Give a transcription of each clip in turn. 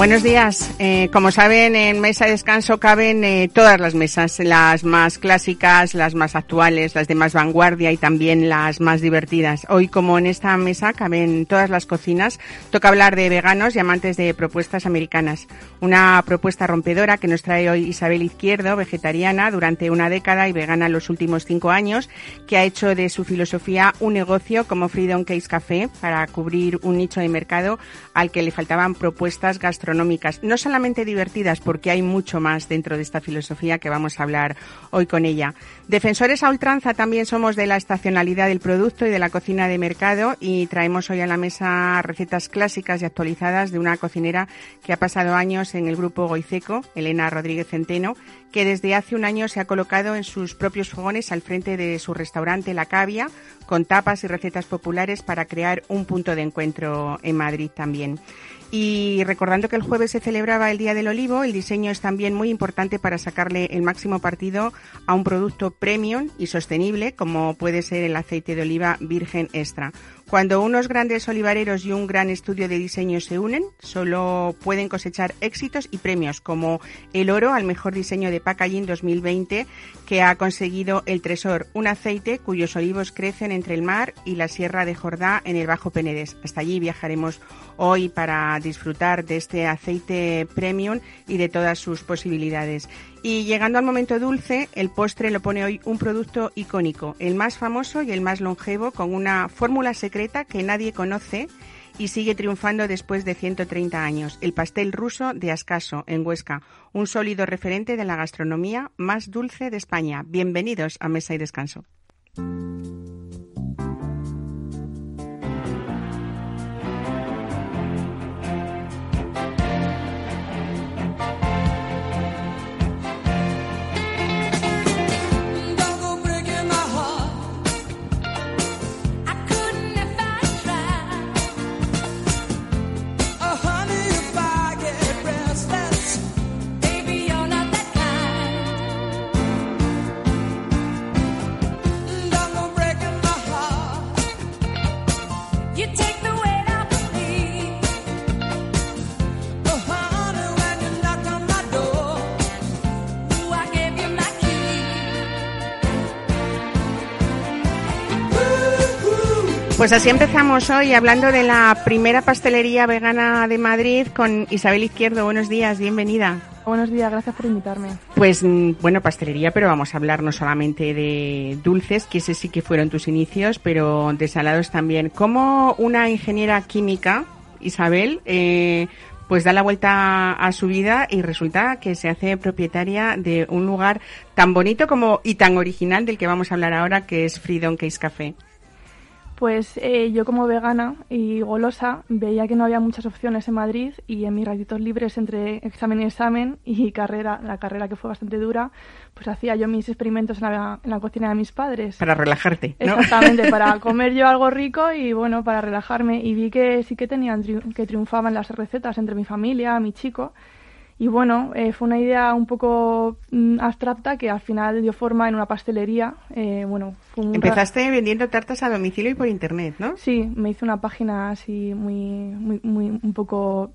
Buenos días. Eh, como saben, en Mesa de Descanso caben eh, todas las mesas, las más clásicas, las más actuales, las de más vanguardia y también las más divertidas. Hoy, como en esta mesa caben todas las cocinas, toca hablar de veganos y amantes de propuestas americanas. Una propuesta rompedora que nos trae hoy Isabel Izquierdo, vegetariana durante una década y vegana los últimos cinco años, que ha hecho de su filosofía un negocio como Freedom Case Café para cubrir un nicho de mercado al que le faltaban propuestas gastronómicas no solamente divertidas, porque hay mucho más dentro de esta filosofía que vamos a hablar hoy con ella. Defensores a ultranza también somos de la estacionalidad del producto y de la cocina de mercado y traemos hoy a la mesa recetas clásicas y actualizadas de una cocinera que ha pasado años en el grupo Goiceco, Elena Rodríguez Centeno, que desde hace un año se ha colocado en sus propios fogones al frente de su restaurante La Cavia, con tapas y recetas populares para crear un punto de encuentro en Madrid también. Y recordando que el jueves se celebraba el Día del Olivo, el diseño es también muy importante para sacarle el máximo partido a un producto premium y sostenible como puede ser el aceite de oliva virgen extra. Cuando unos grandes olivareros y un gran estudio de diseño se unen, solo pueden cosechar éxitos y premios como el oro al mejor diseño de packaging 2020 que ha conseguido el Tresor, un aceite cuyos olivos crecen entre el mar y la Sierra de Jordá en el Bajo Penedés. Hasta allí viajaremos hoy para disfrutar de este aceite premium y de todas sus posibilidades. Y llegando al momento dulce, el postre lo pone hoy un producto icónico, el más famoso y el más longevo, con una fórmula secreta que nadie conoce y sigue triunfando después de 130 años, el pastel ruso de Ascaso, en Huesca, un sólido referente de la gastronomía más dulce de España. Bienvenidos a Mesa y Descanso. Pues así empezamos hoy hablando de la primera pastelería vegana de Madrid con Isabel Izquierdo. Buenos días, bienvenida. Buenos días, gracias por invitarme. Pues mm, bueno, pastelería, pero vamos a hablar no solamente de dulces, que ese sí que fueron tus inicios, pero de salados también. ¿Cómo una ingeniera química, Isabel, eh, pues da la vuelta a su vida y resulta que se hace propietaria de un lugar tan bonito como y tan original del que vamos a hablar ahora, que es Freedom Case Café? Pues eh, yo como vegana y golosa veía que no había muchas opciones en Madrid y en mis ratitos libres entre examen y examen y carrera, la carrera que fue bastante dura, pues hacía yo mis experimentos en la, en la cocina de mis padres. Para relajarte, ¿no? Exactamente, para comer yo algo rico y bueno, para relajarme. Y vi que sí que tenían, que triunfaban las recetas entre mi familia, mi chico. Y bueno, eh, fue una idea un poco mm, abstracta que al final dio forma en una pastelería. Eh, bueno, Empezaste vendiendo tartas a domicilio y por internet, ¿no? Sí, me hice una página así muy, muy, muy un poco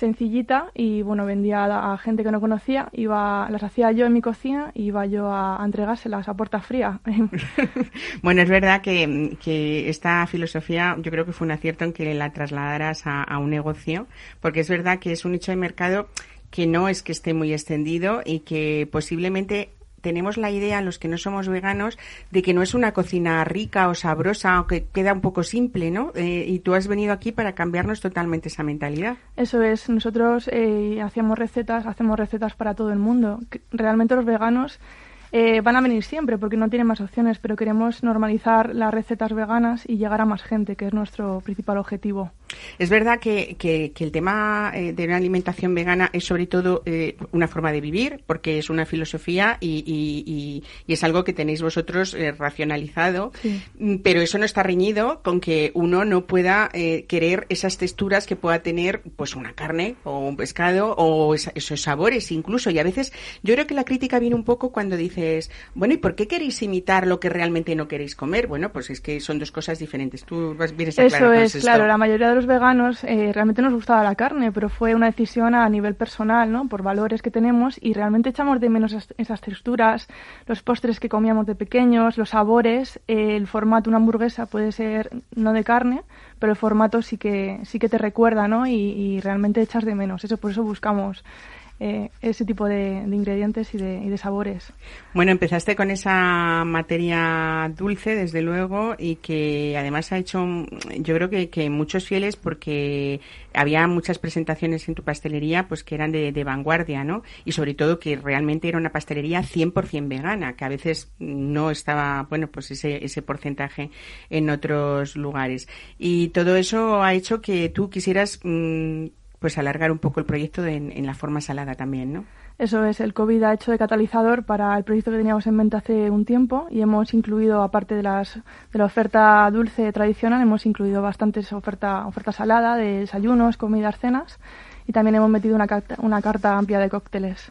sencillita y bueno, vendía a, gente que no conocía, iba, las hacía yo en mi cocina y iba yo a, entregárselas a puerta fría. bueno, es verdad que, que, esta filosofía yo creo que fue un acierto en que la trasladaras a, a un negocio, porque es verdad que es un nicho de mercado que no es que esté muy extendido y que posiblemente tenemos la idea, los que no somos veganos, de que no es una cocina rica o sabrosa o que queda un poco simple, ¿no? Eh, y tú has venido aquí para cambiarnos totalmente esa mentalidad. Eso es, nosotros eh, hacemos recetas, hacemos recetas para todo el mundo. Realmente los veganos eh, van a venir siempre porque no tienen más opciones, pero queremos normalizar las recetas veganas y llegar a más gente, que es nuestro principal objetivo. Es verdad que, que, el tema eh, de una alimentación vegana es sobre todo eh, una forma de vivir, porque es una filosofía y, y, y, es algo que tenéis vosotros eh, racionalizado, mm, pero eso no está reñido con que uno no pueda querer esas texturas que pueda tener pues una carne o un pescado o esos sabores incluso. Y a veces yo creo que la crítica viene un poco cuando dices, bueno, ¿y por qué queréis imitar lo que realmente no queréis comer? Bueno, pues es que son dos cosas diferentes. Tú vienes a Eso es, claro, la mayoría de los veganos eh, realmente nos gustaba la carne, pero fue una decisión a nivel personal, ¿no? Por valores que tenemos y realmente echamos de menos esas, texturas, los postres que comíamos de pequeños, los sabores, eh, el formato, una hamburguesa puede ser no de carne, pero el formato sí que sí que te recuerda, ¿no? Y, y realmente echas de menos. Eso por eso buscamos eh, ese tipo de, ingredientes y de, sabores. Bueno, empezaste con esa materia dulce, desde luego, y que además ha hecho, yo creo que, muchos fieles, porque había muchas presentaciones en tu pastelería, pues que eran de, de vanguardia, ¿no? Y sobre todo que realmente era una pastelería 100% vegana, que a veces no estaba, bueno, pues ese, ese porcentaje en otros lugares. Y todo eso ha hecho que tú quisieras mm, pues alargar un poco el proyecto en la forma salada también, ¿no? Eso es, el COVID ha hecho de catalizador para el proyecto que teníamos en mente hace un tiempo y hemos incluido, aparte de, las, de la oferta dulce tradicional, hemos incluido bastantes oferta, oferta salada de desayunos, comidas, cenas y también hemos metido una una carta amplia de cócteles.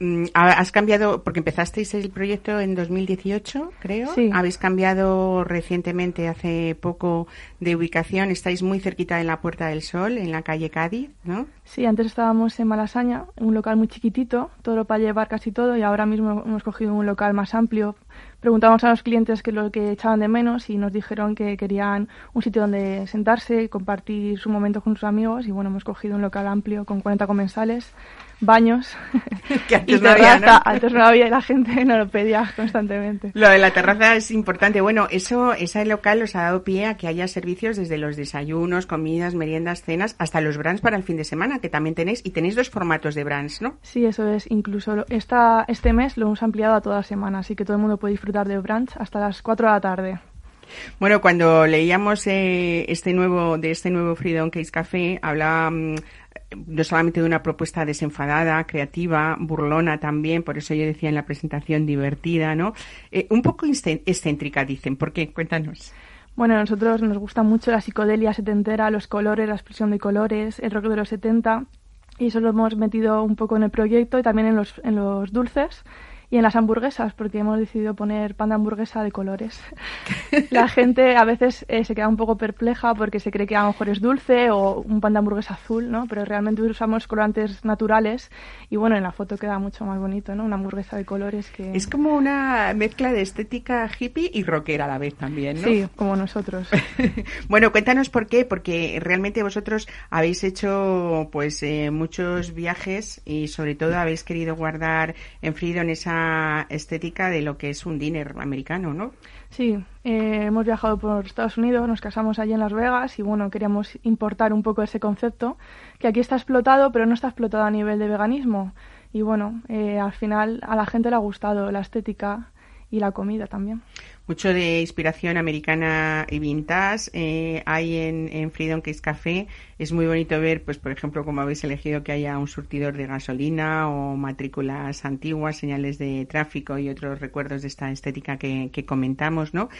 Mm, has cambiado, porque empezasteis el proyecto en 2018, creo. Sí. Habéis cambiado recientemente, hace poco, de ubicación. Estáis muy cerquita de la Puerta del Sol, en la calle Cádiz, ¿no? Sí, antes estábamos en Malasaña, un local muy chiquitito, todo para llevar casi todo, y ahora mismo hemos cogido un local más amplio. Preguntamos a los clientes qué es lo que echaban de menos y nos dijeron que querían un sitio donde sentarse y compartir su momento con sus amigos. Y bueno, hemos cogido un local amplio con 40 comensales baños que antes no había, ¿no? antes no había y la gente no lo pedía constantemente. Lo de la terraza es importante. Bueno, eso, ese local os ha dado pie a que haya servicios desde los desayunos, comidas, meriendas, cenas, hasta los brands para el fin de semana, que también tenéis, y tenéis dos formatos de brands, ¿no? Sí, eso es. Incluso esta, este mes lo hemos ampliado a toda semana, así que todo el mundo puede disfrutar de brands hasta las 4 de la tarde. Bueno, cuando leíamos eh, este nuevo de este nuevo Freedom Case Café, hablaba no solamente de una propuesta desenfadada, creativa, burlona también, por eso yo decía en la presentación divertida, ¿no? Eh, un poco excéntrica, dicen. ¿Por qué? Cuéntanos. Bueno, a nosotros nos gusta mucho la psicodelia setentera, los colores, la expresión de colores, el rock de los 70, y eso lo hemos metido un poco en el proyecto y también en los, en los dulces y en las hamburguesas, porque hemos decidido poner pan de hamburguesa de colores. La gente a veces eh, se queda un poco perpleja porque se cree que a lo mejor es dulce o un pan de hamburguesa azul, ¿no? Pero realmente usamos colorantes naturales y bueno, en la foto queda mucho más bonito, ¿no? Una hamburguesa de colores que... Es como una mezcla de estética hippie y rockera a la vez también, ¿no? Sí, como nosotros. bueno, cuéntanos por qué, porque realmente vosotros habéis hecho pues eh, muchos viajes y sobre todo habéis querido guardar en en esa estética de lo que es un dinner americano, ¿no? Sí, eh, hemos viajado por Estados Unidos, nos casamos allí en Las Vegas y bueno, queríamos importar un poco ese concepto que aquí está explotado, pero no está explotado a nivel de veganismo. Y bueno, eh, al final a la gente le ha gustado la estética y la comida también mucho de inspiración americana y vintage eh, hay en, en, Freedom Case Café. Es muy bonito ver, pues por ejemplo, como habéis elegido que haya un surtidor de gasolina o matrículas antiguas, señales de tráfico y otros recuerdos de esta estética que, que comentamos, ¿no?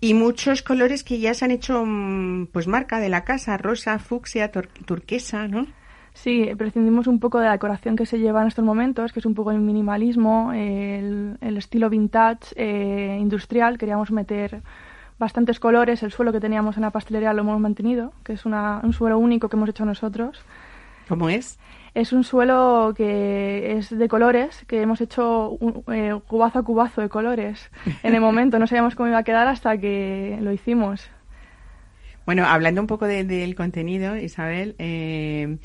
Y muchos colores que ya se han hecho, mm, pues marca de la casa, rosa, fucsia, turquesa, ¿no? Sí, prescindimos un poco de la decoración que se lleva en estos momentos, que es un poco el minimalismo, el, estilo vintage, eh, industrial. Queríamos meter bastantes colores. El suelo que teníamos en la pastelería lo hemos mantenido, que es un suelo único que hemos hecho nosotros. ¿Cómo es? Es un suelo que es de colores, que hemos hecho un, eh, cubazo a cubazo de colores. En el momento no sabíamos cómo iba a quedar hasta que lo hicimos. Bueno, hablando un poco del contenido, Isabel, eh,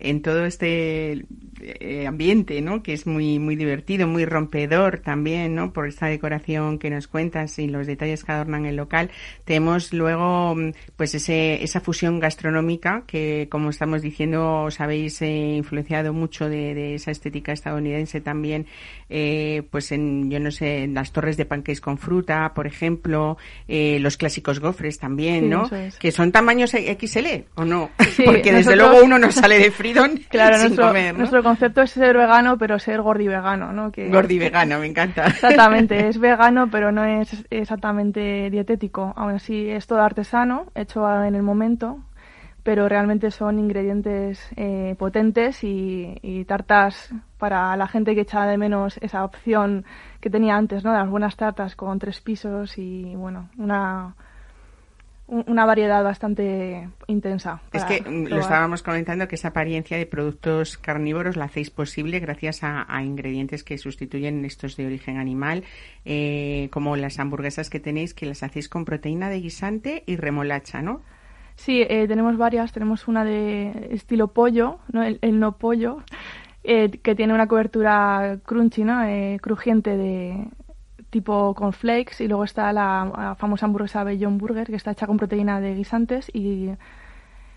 en todo este eh, ambiente, ¿no? Que es muy muy divertido, muy rompedor también, ¿no? Por esta decoración que nos cuentas y los detalles que adornan el local. Tenemos luego, mm, pues ese, esa fusión gastronómica que, como estamos diciendo, os habéis eh, influenciado mucho de, esa estética estadounidense también, eh, pues en, yo no sé, en las torres de pancakes con fruta, por ejemplo, los clásicos gofres también, ¿no? Que son tamaños XL, ¿o no? Porque desde luego uno no sale de Claro, sin nuestro, comer, nuestro concepto es ser vegano, pero ser gordi vegano, ¿no? Que gordi vegano, me encanta. Exactamente, es vegano, pero no es exactamente dietético. Aún así, es todo artesano, hecho en el momento, pero realmente son ingredientes eh, potentes y, tartas para la gente que echa de menos esa opción que tenía antes, ¿no? De las buenas tartas con tres pisos y, bueno, una una variedad bastante intensa. Es que mm, lo estábamos comentando que esa apariencia de productos carnívoros la hacéis posible gracias a, ingredientes que sustituyen estos de origen animal, eh, como las hamburguesas que tenéis que las hacéis con proteína de guisante y remolacha, ¿no? Sí, eh, tenemos varias. Tenemos una de estilo pollo, ¿no? El, no pollo, eh, que tiene una cobertura crunchy, ¿no? crujiente de, tipo con flakes y luego está la, famosa hamburguesa Beyond Burger que está hecha con proteína de guisantes y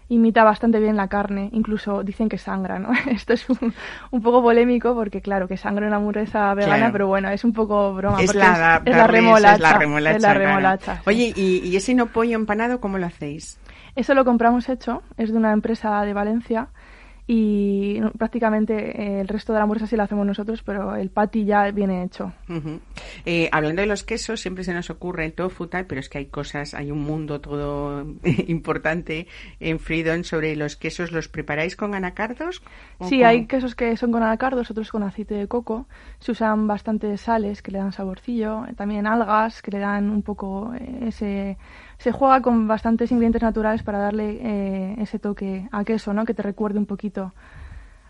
imita bastante bien la carne, incluso dicen que sangra, ¿no? Esto es un, poco polémico porque claro, que sangra una hamburguesa vegana, pero bueno, es un poco broma. Es, la, es, la, remolacha, la remolacha. Oye, ¿y, ¿y ese no pollo empanado cómo lo hacéis? Eso lo compramos hecho, es de una empresa de Valencia y prácticamente eh, el resto de la hamburguesa sí la hacemos nosotros, pero el patty ya viene hecho. Eh, hablando de los quesos, siempre se nos ocurre el tofu tal, pero es que hay cosas, hay un mundo todo importante en Freedom sobre los quesos. ¿Los preparáis con anacardos? Sí, hay quesos que son con anacardos, otros con aceite de coco. Se usan bastante sales que le dan saborcillo, también algas que le dan un poco eh, ese se juega con bastantes ingredientes naturales para darle eh, ese toque a queso, ¿no? Que te recuerde un poquito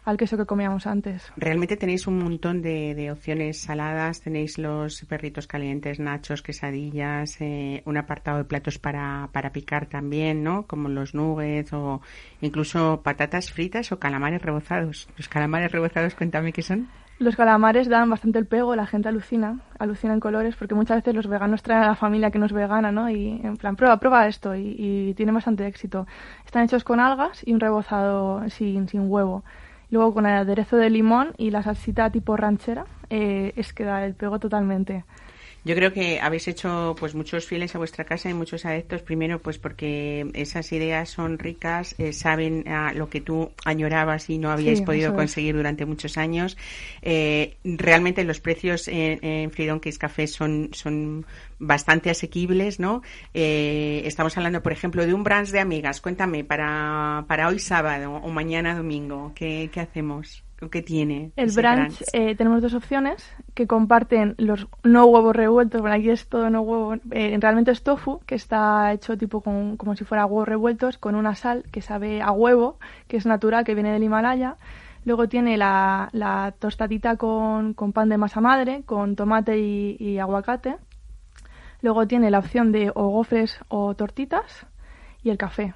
al queso que comíamos antes. Realmente tenéis un montón de, opciones saladas, tenéis los perritos calientes, nachos, quesadillas, eh, un apartado de platos para, para picar también, ¿no? Como los nuggets o incluso patatas fritas o calamares rebozados. Los calamares rebozados, cuéntame qué son. Los calamares dan bastante el pego, la gente alucina, alucina en colores, porque muchas veces los veganos traen a la familia que no es vegana, ¿no? Y en plan, prueba, prueba esto, y, tiene bastante éxito. Están hechos con algas y un rebozado sin, sin huevo. Luego con el aderezo de limón y la salsita tipo ranchera, eh, es que da el pego totalmente. Yo creo que habéis hecho pues muchos fieles a vuestra casa y muchos adeptos, primero pues porque esas ideas son ricas, eh, saben a lo que tú añorabas y no habíais podido conseguir durante muchos años. Eh, realmente los precios en, en Freedom Case Café son, son bastante asequibles, ¿no? Eh, estamos hablando, por ejemplo, de un brunch de amigas. Cuéntame, para, para hoy sábado o mañana domingo, ¿qué, qué hacemos? ¿Qué tiene? El brunch, Eh, tenemos dos opciones que comparten los no huevos revueltos. Bueno, aquí es todo no huevo. Eh, realmente es tofu, que está hecho tipo con, como si fuera huevos revueltos, con una sal que sabe a huevo, que es natural, que viene del Himalaya. Luego tiene la, la tostadita con, con, pan de masa madre, con tomate y, y, aguacate. Luego tiene la opción de o gofres o tortitas y el café.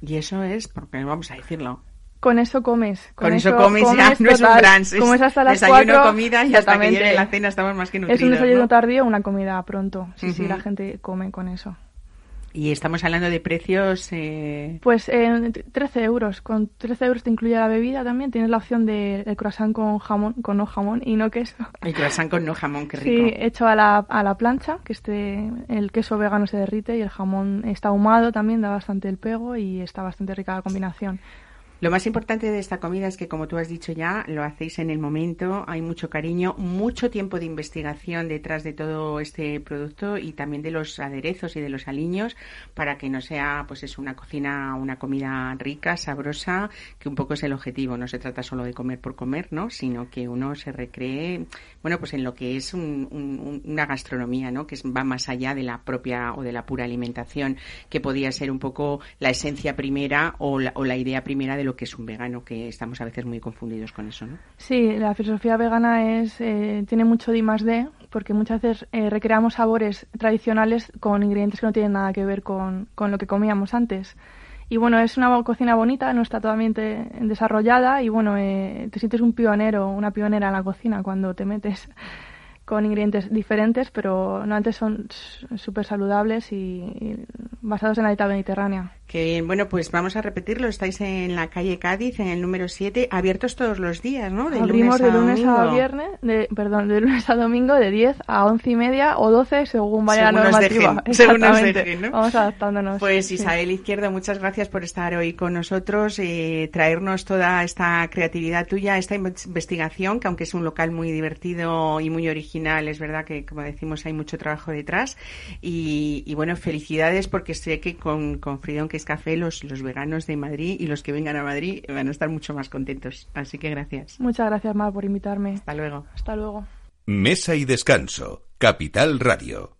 Y eso es, porque vamos a decirlo, con eso comes. Con, eso, comes, ya, no es un brunch. Comes hasta las desayuno, comida y hasta que llegue la cena estamos más que nutridos. Es un desayuno tardío una comida pronto. Sí, sí, la gente come con eso. Y estamos hablando de precios. Eh... Pues eh, 13 euros. Con 13 euros te incluye la bebida también. Tienes la opción de el croissant con jamón, con no jamón y no queso. El croissant con no jamón, qué rico. Sí, hecho a la, a la plancha, que este, el queso vegano se derrite y el jamón está ahumado también, da bastante el pego y está bastante rica la combinación. Lo más importante de esta comida es que, como tú has dicho ya, lo hacéis en el momento, hay mucho cariño, mucho tiempo de investigación detrás de todo este producto y también de los aderezos y de los aliños para que no sea, pues es una cocina, una comida rica, sabrosa, que un poco es el objetivo. No se trata solo de comer por comer, ¿no? Sino que uno se recree, bueno, pues en lo que es una gastronomía, ¿no? Que va más allá de la propia o de la pura alimentación, que podía ser un poco la esencia primera o la, o la idea primera de lo que es un vegano, que estamos a veces muy confundidos con eso, ¿no? Sí, la filosofía vegana es eh, tiene mucho de más D, porque muchas veces eh, recreamos sabores tradicionales con ingredientes que no tienen nada que ver con, con lo que comíamos antes. Y bueno, es una cocina bonita, no está totalmente desarrollada y bueno, eh, te sientes un pionero, una pionera en la cocina cuando te metes con ingredientes diferentes, pero no antes son súper saludables y, basados en la dieta mediterránea. Que bueno, pues vamos a repetirlo. Estáis en la calle Cádiz, en el número 7, abiertos todos los días, ¿no? De Abrimos de lunes a viernes, de, perdón, de lunes a domingo, de 10 a 11 y media o 12, según vaya la normativa. según nos dejen, ¿no? Vamos adaptándonos. Pues Isabel Izquierdo, muchas gracias por estar hoy con nosotros, eh, traernos toda esta creatividad tuya, esta investigación, que aunque es un local muy divertido y muy original, es verdad que, como decimos, hay mucho trabajo detrás. Y, bueno, felicidades porque sé que con, con Fridón, que Café, los, los veganos de Madrid y los que vengan a Madrid van a estar mucho más contentos. Así que gracias. Muchas gracias, Mar, por invitarme. Hasta luego. Hasta luego. Mesa y descanso. Capital Radio.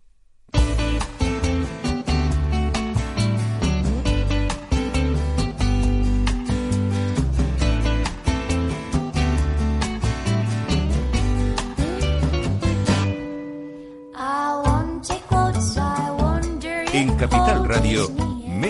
En Capital Radio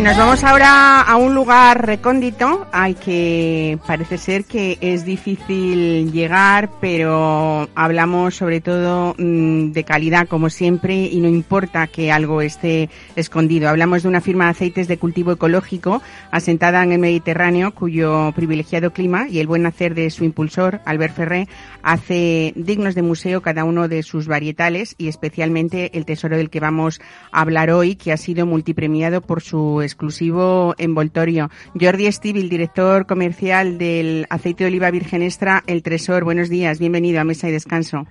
Y nos vamos ahora a un lugar recóndito al que parece ser que es difícil llegar, pero hablamos sobre todo mm, de calidad como siempre y no importa que algo esté escondido. Hablamos de una firma de aceites de cultivo ecológico asentada en el Mediterráneo cuyo privilegiado clima y el buen hacer de su impulsor, Albert Ferré, hace dignos de museo cada uno de sus varietales y especialmente el tesoro del que vamos a hablar hoy, que ha sido multipremiado por su exclusivo envoltorio. Jordi Estivil, director comercial del aceite de oliva virgen extra El Tresor. Buenos días, bienvenido a Mesa y Descanso.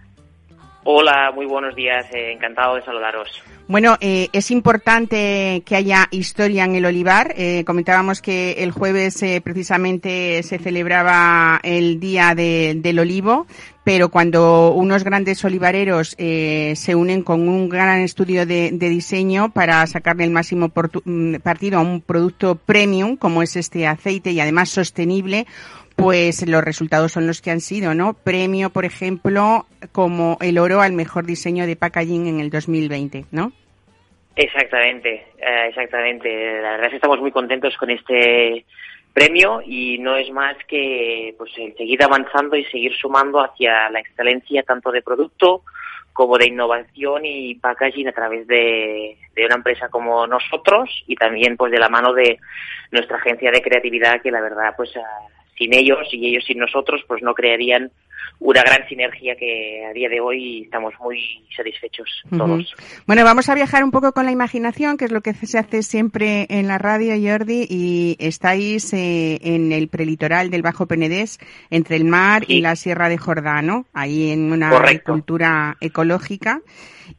Hola, muy buenos días, eh, encantado de saludaros. Bueno, eh, es importante que haya historia en el olivar. Eh, comentábamos que el jueves precisamente se celebraba el Día del Olivo, pero cuando unos grandes olivareros se unen con un gran estudio de, de diseño para sacarle el máximo mm, partido a un producto premium, como es este aceite, y además sostenible, pues los resultados son los que han sido, ¿no? Premio, por ejemplo, como el oro al mejor diseño de packaging en el 2020, ¿no? Exactamente, eh, exactamente. La verdad es que estamos muy contentos con este premio y no es más que pues seguir avanzando y seguir sumando hacia la excelencia tanto de producto como de innovación y packaging a través de, de, una empresa como nosotros y también pues de la mano de nuestra agencia de creatividad que la verdad pues sin ellos y ellos sin nosotros, pues no crearían una gran sinergia que a día de hoy estamos muy satisfechos todos. Bueno, vamos a viajar un poco con la imaginación, que es lo que se hace siempre en la radio, Jordi, y estáis eh, en el prelitoral del Bajo Penedés, entre el mar y la Sierra de Jordano, ahí en una agricultura ecológica.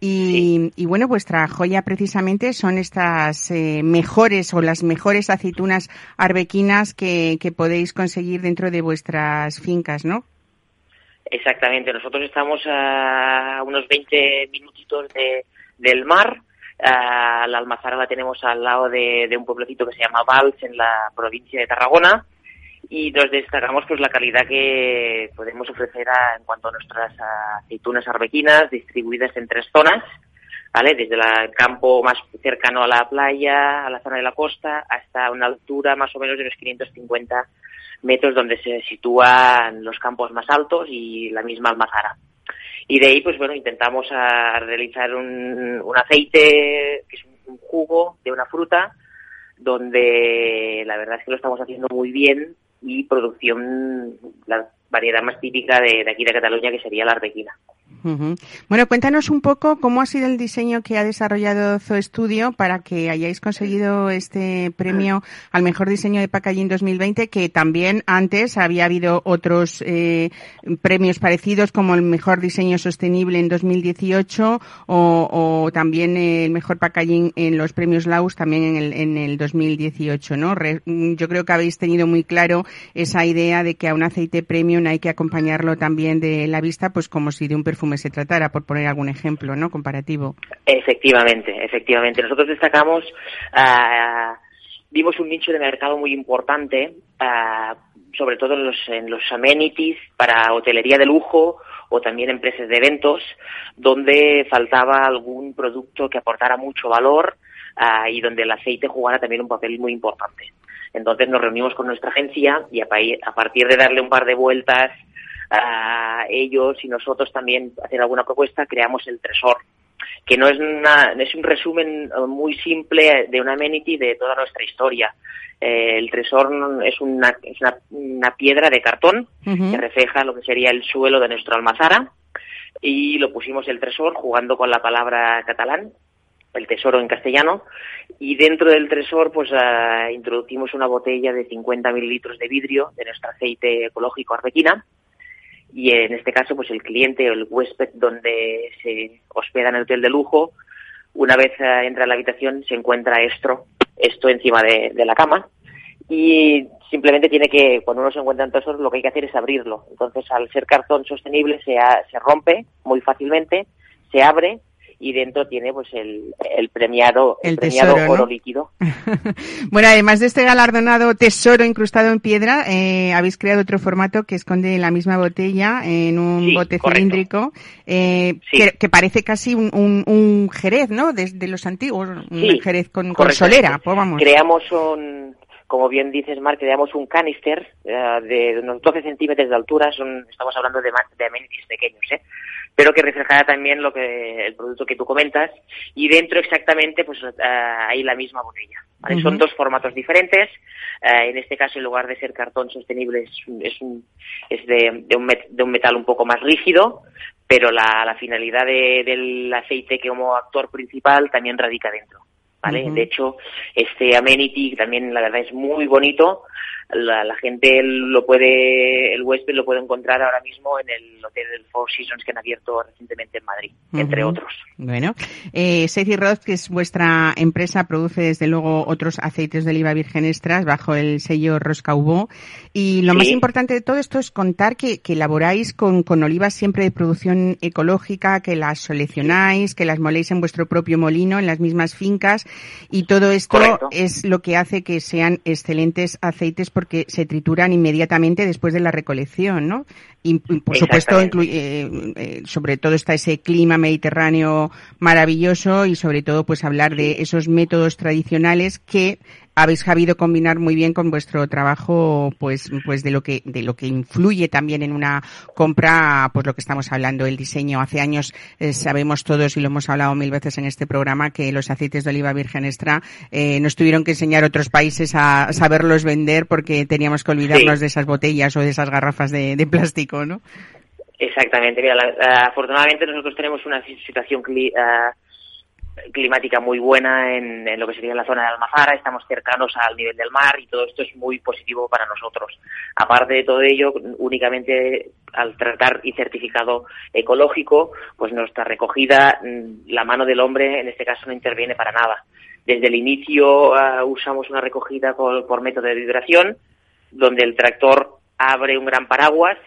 Y, y, bueno, vuestra joya precisamente son estas eh, mejores o las mejores aceitunas arbequinas que, que podéis conseguir dentro de vuestras fincas, ¿no? Exactamente, nosotros estamos a unos 20 minutitos de, del mar. la almazara la tenemos al lado de, un pueblecito que se llama Vals en la provincia de Tarragona y nos destacamos pues la calidad que podemos ofrecer en cuanto a nuestras aceitunas arbequinas distribuidas en tres zonas, ¿vale? Desde el campo más cercano a la playa, a la zona de la costa, hasta una altura más o menos de unos 550 metros donde se sitúan los campos más altos y la misma almazara. Y de ahí, pues bueno, intentamos a realizar un, un aceite, que es un jugo de una fruta, donde la verdad es que lo estamos haciendo muy bien y producción, la variedad más típica de, aquí de Cataluña, que sería la arbequina. Bueno, cuéntanos un poco cómo ha sido el diseño que ha desarrollado Zoo Studio para que hayáis conseguido este premio al mejor diseño de packaging 2020, que también antes había habido otros eh, premios parecidos como el mejor diseño sostenible en 2018 o, o, también el mejor packaging en los premios Laus también en el, en el 2018, ¿no? yo creo que habéis tenido muy claro esa idea de que a un aceite premium hay que acompañarlo también de la vista, pues como si de un perfume se tratara, por poner algún ejemplo, ¿no? Comparativo. Efectivamente, efectivamente. Nosotros destacamos, uh, vimos un nicho de mercado muy importante, uh, sobre todo en los, en los amenities para hotelería de lujo o también empresas de eventos, donde faltaba algún producto que aportara mucho valor uh, y donde el aceite jugara también un papel muy importante. Entonces nos reunimos con nuestra agencia y a, a partir de darle un par de vueltas a ellos y nosotros también hacer alguna propuesta, creamos el Tresor, que no es, una, es un resumen muy simple de una amenity de toda nuestra historia. Eh, el Tresor es una, es una, piedra de cartón que refleja lo que sería el suelo de nuestro almazara y lo pusimos el Tresor jugando con la palabra catalán el tesoro en castellano, y dentro del tresor pues uh, introducimos una botella de 50 mililitros de vidrio de nuestro aceite ecológico arbequina, y en este caso pues el cliente o el huésped donde se hospeda en el hotel de lujo una vez eh, entra a la habitación se encuentra esto esto encima de, la cama y simplemente tiene que cuando uno se encuentra en lo que hay que hacer es abrirlo. Entonces al ser cartón sostenible se, se rompe muy fácilmente se abre y dentro tiene pues el, el premiado, el, premiado oro líquido. bueno, además de este galardonado tesoro incrustado en piedra, eh, habéis creado otro formato que esconde la misma botella en un bote cilíndrico, eh, que, parece casi un, un, jerez, ¿no? Desde los antiguos, un jerez con, con solera, pues vamos. Creamos un, como bien dices, Mark, creamos un canister uh, de unos 12 centímetros de altura, son, estamos hablando de, de amenities pequeños, ¿eh? Pero que reflejará también lo que el producto que tú comentas y dentro exactamente pues uh, hay la misma botella. ¿vale? uh -huh. Son dos formatos diferentes. Uh, en este caso, en lugar de ser cartón sostenible, es, es, un, es de, de, un met, de un metal un poco más rígido, pero la, la finalidad de, del aceite como actor principal también radica dentro. ¿vale? Uh -huh. De hecho, este amenity también la verdad es muy bonito. La, la, gente lo puede, el huésped lo puede encontrar ahora mismo en el hotel del Four Seasons que han abierto recientemente en Madrid, uh -huh. entre otros. Bueno, eh, Seizi Roth, que es vuestra empresa, produce desde luego otros aceites de oliva virgen extras bajo el sello Rosca Hubo. Y lo sí. más importante de todo esto es contar que, que elaboráis con, con, olivas siempre de producción ecológica, que las seleccionáis, que las moléis en vuestro propio molino, en las mismas fincas. Y todo esto Correcto. es lo que hace que sean excelentes aceites porque se trituran inmediatamente después de la recolección, ¿no? Y, por supuesto, eh, eh, sobre todo está ese clima mediterráneo maravilloso y sobre todo pues hablar de esos métodos tradicionales que habéis sabido combinar muy bien con vuestro trabajo, pues, pues de lo que, de lo que influye también en una compra, pues lo que estamos hablando, el diseño. Hace años eh, sabemos todos y lo hemos hablado mil veces en este programa que los aceites de oliva virgen extra eh, nos tuvieron que enseñar otros países a saberlos vender porque teníamos que olvidarnos sí. de esas botellas o de esas garrafas de, de plástico, ¿no? Exactamente. Mira, la, uh, afortunadamente nosotros tenemos una situación uh, climática muy buena en, en, lo que sería la zona de Almazara, estamos cercanos al nivel del mar y todo esto es muy positivo para nosotros. Aparte de todo ello, únicamente al tratar y certificado ecológico, pues nuestra recogida, mm, la mano del hombre en este caso no interviene para nada. Desde el inicio uh, usamos una recogida por, método de vibración, donde el tractor abre un gran paraguas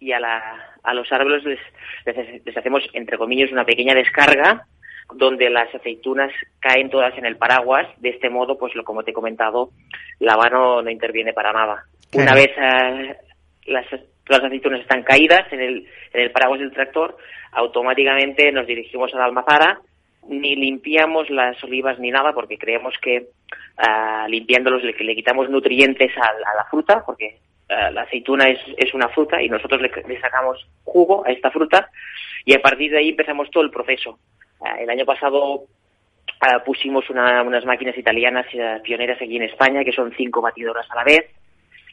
y a, la, a los árboles les, les, les hacemos, entre comillas, una pequeña descarga donde las aceitunas caen todas en el paraguas. De este modo, pues lo como te he comentado, la mano no interviene para nada. Claro. Una vez uh, las, las aceitunas están caídas en el, en el paraguas del tractor, automáticamente nos dirigimos a la almazara, ni limpiamos las olivas ni nada, porque creemos que uh, limpiándolos le, le, quitamos nutrientes a, a la fruta, porque uh, la aceituna es, es, una fruta y nosotros le, le, sacamos jugo a esta fruta y a partir de ahí empezamos todo el proceso. El año pasado pusimos una, unas máquinas italianas pioneras aquí en España, que son cinco batidoras a la vez,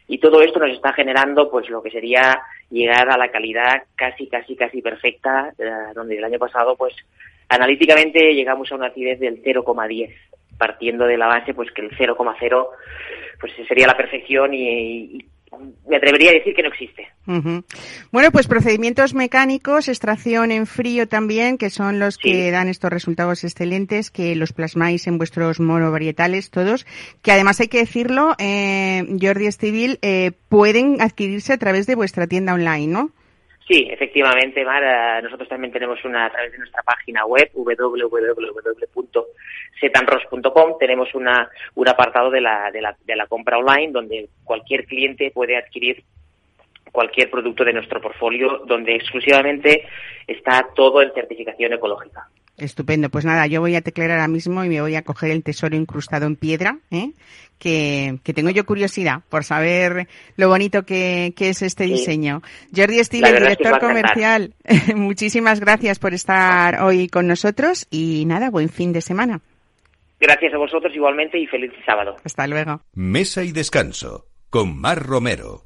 y todo esto nos está generando pues lo que sería llegar a la calidad casi, casi, casi perfecta, eh, donde el año pasado pues analíticamente llegamos a una acidez del 0,10 partiendo de la base pues que el 0,0 pues sería la perfección y, me atrevería a decir que no existe. Bueno, pues procedimientos mecánicos, extracción en frío también, que son los que dan estos resultados excelentes, que los plasmáis en vuestros monovarietales todos, que además hay que decirlo, eh, Jordi Estivil, eh, pueden adquirirse a través de vuestra tienda online, ¿no? Sí, efectivamente, Mar. Nosotros también tenemos una a través de nuestra página web www.setanros.com tenemos una, un apartado de la, de, la, de la compra online donde cualquier cliente puede adquirir cualquier producto de nuestro portfolio donde exclusivamente está todo en certificación ecológica. Estupendo. Pues nada, yo voy a teclear ahora mismo y me voy a coger el tesoro incrustado en piedra, ¿eh? que, que tengo yo curiosidad por saber lo bonito que, que es este diseño. Jordi Steven, director comercial, muchísimas gracias por estar hoy con nosotros y nada, buen fin de semana. Gracias a vosotros igualmente y feliz sábado. Hasta luego. Mesa y descanso con Mar Romero.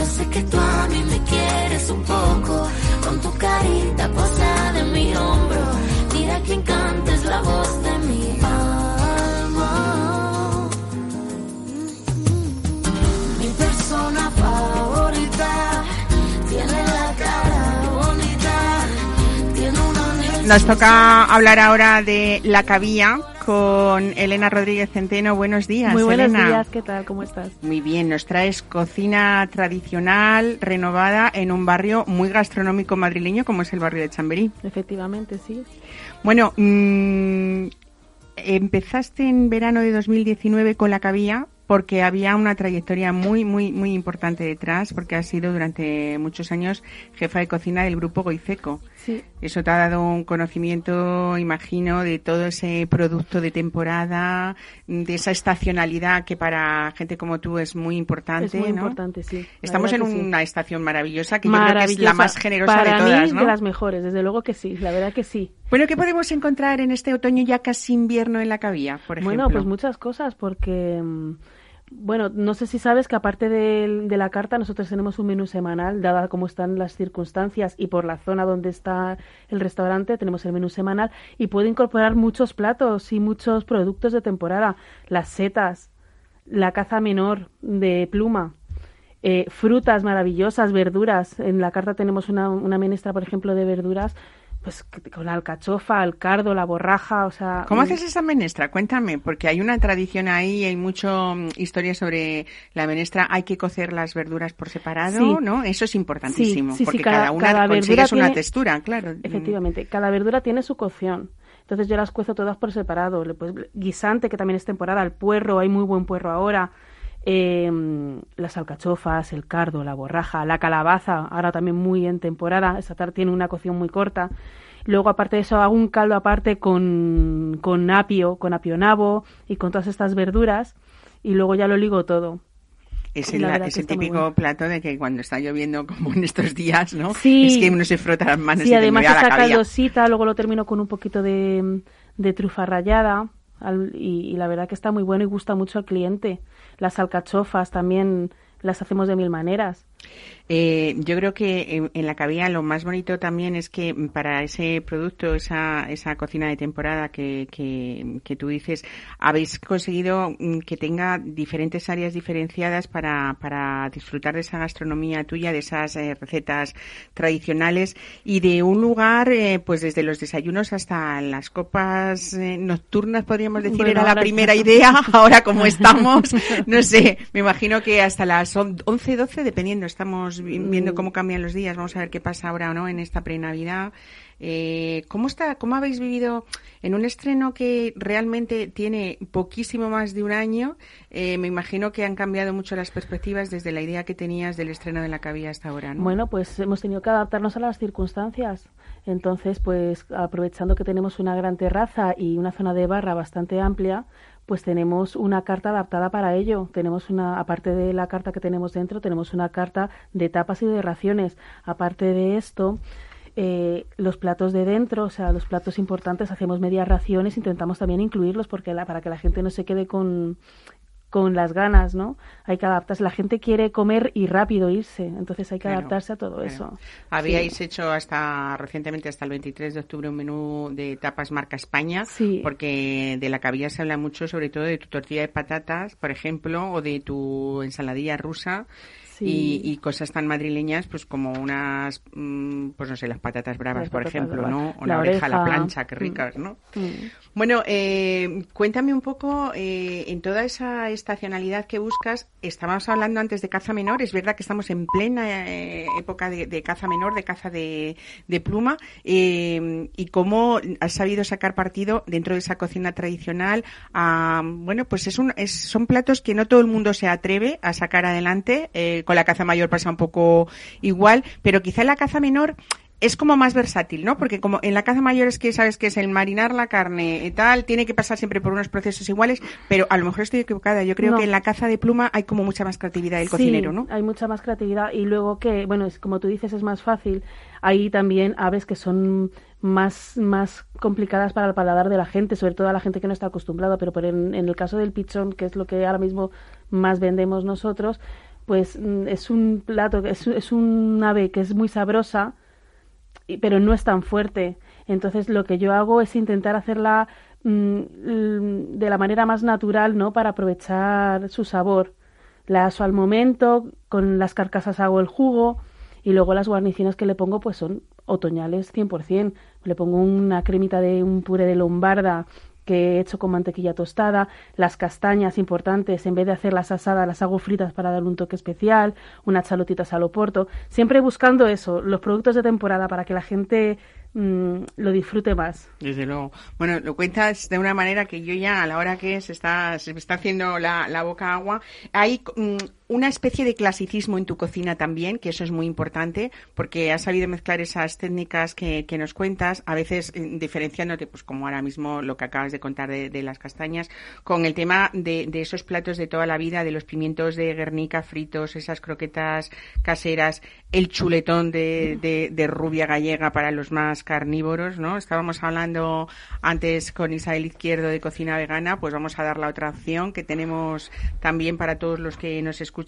Yo sé que tú a mí me quieres un poco, con tu carita posada en mi hombro. Mira que encantes la voz de mi alma. Mi persona favorita tiene la cara bonita, tiene una Nos toca hablar ahora de la cabía con Elena Rodríguez Centeno. Buenos días, Muy buenos Elena. días, ¿qué tal? ¿Cómo estás? Muy bien, nos traes cocina tradicional, renovada, en un barrio muy gastronómico madrileño como es el barrio de Chamberí. Efectivamente, sí. Bueno, mmm, empezaste en verano de 2019 con la cabía porque había una trayectoria muy, muy, muy importante detrás, porque has sido durante muchos años jefa de cocina del grupo Goiceco. Sí. Eso te ha dado un conocimiento, imagino, de todo ese producto de temporada, de esa estacionalidad que para gente como tú es muy importante. Es muy ¿no? importante, sí. Estamos en una sí. estación maravillosa, que yo creo que es la más generosa Para de todas, mí, ¿no? de las mejores, desde luego que sí, la verdad que sí. Bueno, ¿qué podemos encontrar en este otoño ya casi invierno en la cabía, por ejemplo? Bueno, pues muchas cosas, porque, mm, bueno, no sé si sabes que aparte de, la carta, nosotros tenemos un menú semanal, dada cómo están las circunstancias y por la zona donde está el restaurante, tenemos el menú semanal y puede incorporar muchos platos y muchos productos de temporada. Las setas, la caza menor de pluma, eh, frutas maravillosas, verduras. En la carta tenemos una, una menestra, por ejemplo, de verduras, pues con la alcachofa, el cardo, la borraja, o sea... ¿Cómo mm, haces esa menestra? Cuéntame, porque hay una tradición ahí, hay mucho mm, historia sobre la menestra. Hay que cocer las verduras por separado, Sí. ¿no? Eso es importantísimo, Sí, sí, porque cada- cada, una cada verdura consigues una textura, claro. Efectivamente, cada verdura tiene su cocción. Entonces yo las cuezo todas por separado. Le- Pues, guisante, que también es temporada, el puerro, hay muy buen puerro ahora. Eh, las alcachofas, el cardo, la borraja, la calabaza, ahora también muy en temporada. Esta tarde tiene una cocción muy corta. Luego, aparte de eso, hago un caldo aparte con, con apio, con apio nabo y con todas estas verduras. Y luego ya lo ligo todo. Es el, es típico bueno. plato de que cuando está lloviendo, como en estos días, ¿no? Sí. Es que uno se frota las manos Sí, y además te la caldosita, luego lo termino con un poquito de, de trufa rallada al- y, y la verdad que está muy bueno y gusta mucho al cliente. Las alcachofas también las hacemos de mil maneras. Eh, yo creo que en, en la cabía lo más bonito también es que para ese producto, esa, esa cocina de temporada que, que, que tú dices, habéis conseguido mm, que tenga diferentes áreas diferenciadas para, para disfrutar de esa gastronomía tuya, de esas eh, recetas tradicionales y de un lugar, eh, pues desde los desayunos hasta las copas eh, nocturnas, podríamos decir, Bueno, era la primera idea, ahora como estamos, no sé, me imagino que hasta las on- 11, 12, dependiendo estamos viendo cómo cambian los días, vamos a ver qué pasa ahora o no en esta pre-Navidad. Eh, ¿Cómo está, cómo habéis vivido en un estreno que realmente tiene poquísimo más de un año? Eh, me imagino que han cambiado mucho las perspectivas desde la idea que tenías del estreno de la cabía hasta ahora, ¿no? Bueno, pues hemos tenido que adaptarnos a las circunstancias. Entonces, pues aprovechando que tenemos una gran terraza y una zona de barra bastante amplia, pues tenemos una carta adaptada para ello. Tenemos una, aparte de la carta que tenemos dentro, tenemos una carta de tapas y de raciones. Aparte de esto, eh, los platos de dentro, o sea, los platos importantes, hacemos medias raciones, intentamos también incluirlos porque la, para que la gente no se quede con, con las ganas, ¿no? Hay que adaptarse. La gente quiere comer y rápido irse, entonces hay que adaptarse a todo eso. Habíais hecho hasta recientemente, hasta el 23 de octubre, un menú de tapas marca España, sí. porque de la cabilla se habla mucho, sobre todo de tu tortilla de patatas, por ejemplo, o de tu ensaladilla rusa. Y, cosas tan madrileñas pues como unas mm, pues no sé las patatas bravas por ejemplo no o la, oreja, la plancha qué ricas no mm. bueno eh, cuéntame un poco eh, en toda esa estacionalidad que buscas estábamos hablando antes de caza menor es verdad que estamos en plena eh, época de, caza menor de caza de, pluma y cómo has sabido sacar partido dentro de esa cocina tradicional a, bueno pues es un es, son platos que no todo el mundo se atreve a sacar adelante con la caza mayor pasa un poco igual, pero quizá la caza menor es como más versátil, ¿no? Porque como en la caza mayor es que sabes que es el marinar la carne y tal, tiene que pasar siempre por unos procesos iguales, pero a lo mejor estoy equivocada. Yo creo que en la caza de pluma hay como mucha más creatividad del cocinero, ¿no? Hay mucha más creatividad y luego que, bueno, es como tú dices, es más fácil. Hay también aves que son más, más complicadas para el paladar de la gente, sobre todo a la gente que no está acostumbrada, pero por en, en el caso del pichón, que es lo que ahora mismo más vendemos nosotros, pues mm, es un plato, es, es un ave que es muy sabrosa, pero no es tan fuerte. Entonces lo que yo hago es intentar hacerla mm, de la manera más natural, ¿no? Para aprovechar su sabor. La aso al momento, con las carcasas hago el jugo y luego las guarniciones que le pongo pues son otoñales 100%. Le pongo una cremita de un puré de lombarda he hecho con mantequilla tostada, las castañas importantes, en vez de hacerlas asadas, las hago fritas para dar un toque especial, unas chalotitas al oporto, siempre buscando eso, los productos de temporada para que la gente mm, lo disfrute más. Desde luego. Bueno, lo cuentas de una manera que yo ya a la hora que se está, se está haciendo la, la boca agua, hay mm, una especie de clasicismo en tu cocina también, que eso es muy importante, porque has sabido mezclar esas técnicas que, nos cuentas, a veces eh, diferenciándote, pues como ahora mismo lo que acabas de contar de, las castañas, con el tema de, esos platos de toda la vida, de los pimientos de Guernica fritos, esas croquetas caseras, el chuletón de, de rubia gallega para los más carnívoros, ¿no? Estábamos hablando antes con Isabel Izquierdo de cocina vegana, pues vamos a dar la otra opción que tenemos también para todos los que nos escuchan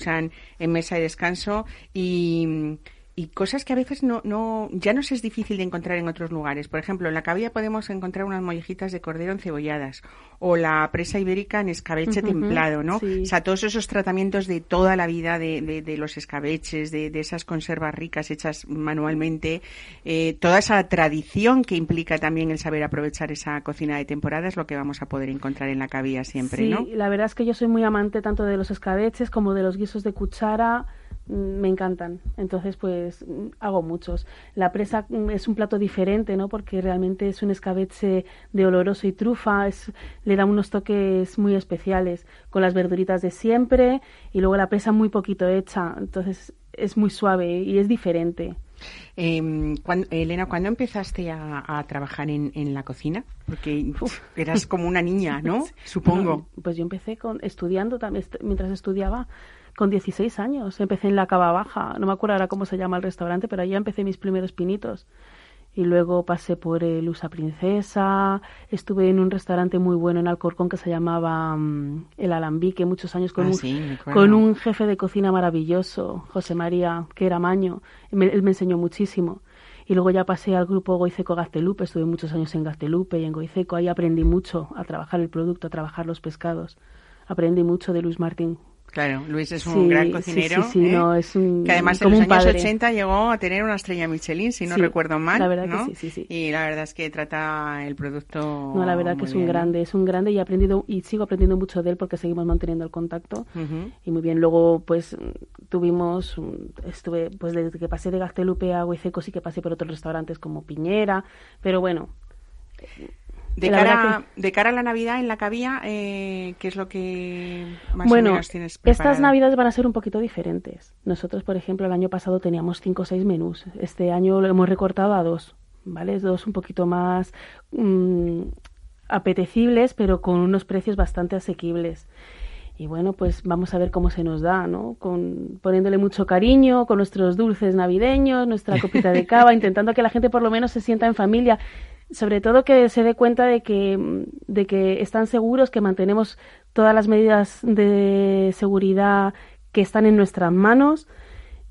en mesa de descanso y, y cosas que a veces no, no, ya nos es difícil de encontrar en otros lugares. Por ejemplo, en la cabilla podemos encontrar unas mollejitas de cordero encebolladas o la presa ibérica en escabeche templado, ¿no? O sea, todos esos tratamientos de toda la vida de, de, los escabeches, de, de, esas conservas ricas hechas manualmente, eh, toda esa tradición que implica también el saber aprovechar esa cocina de temporada es lo que vamos a poder encontrar en la cabilla siempre, ¿no? la verdad es que yo soy muy amante tanto de los escabeches como de los guisos de cuchara me encantan. Entonces, pues hago muchos. La presa es un plato diferente, ¿no? Porque realmente es un escabeche de oloroso y trufa, es, le da unos toques muy especiales, con las verduritas de siempre y luego la presa muy poquito hecha. Entonces, es muy suave y es diferente. Eh, Elena, ¿cuándo empezaste a, trabajar en, en, la cocina? Porque eras como una niña, ¿no? Supongo. pues yo empecé con estudiando también mientras estudiaba con 16 años. Empecé en la Cava Baja, no me acuerdo ahora cómo se llama el restaurante, pero ahí empecé mis primeros pinitos. Y luego pasé por el Usa Princesa, estuve en un restaurante muy bueno en Alcorcón que se llamaba mm, El Alambique, muchos años con, ah, un, con un jefe de cocina maravilloso, José María, que era maño. él me enseñó muchísimo. Y luego ya pasé al grupo Goiceco Gaztelupe, estuve muchos años en Gaztelupe y en Goiceco. Ahí aprendí mucho a trabajar el producto, a trabajar los pescados. Aprendí mucho de Luis Martín Claro, Luis es un gran cocinero. Sí, sí, ¿eh? no, es un, que además como en los años padre. 80 llegó a tener una estrella Michelin, si no recuerdo mal. la verdad que ¿no? sí, sí, sí. Y la verdad es que trata el producto. No, la verdad que es un grande, es un grande y he aprendido y sigo aprendiendo mucho de él porque seguimos manteniendo el contacto. Y muy bien, luego pues tuvimos, estuve, pues desde que pasé de Gaztelupe a Huiceco sí que pasé por otros restaurantes como Piñera, pero bueno, De cara, de cara a la Navidad en la cabía, eh, ¿qué es lo que más o bueno, menos tienes preparado? estas navidades van a ser un poquito diferentes. Nosotros, por ejemplo, el año pasado teníamos cinco o seis menús. Este año lo hemos recortado a dos, ¿vale? Dos un poquito más mm, apetecibles, pero con unos precios bastante asequibles. Y bueno, pues vamos a ver cómo se nos da, ¿no? Con, poniéndole mucho cariño, con nuestros dulces navideños, nuestra copita de cava, intentando que la gente por lo menos se sienta en familia. Sobre todo que se dé cuenta de que, mm, de que están seguros, que mantenemos todas las medidas de seguridad que están en nuestras manos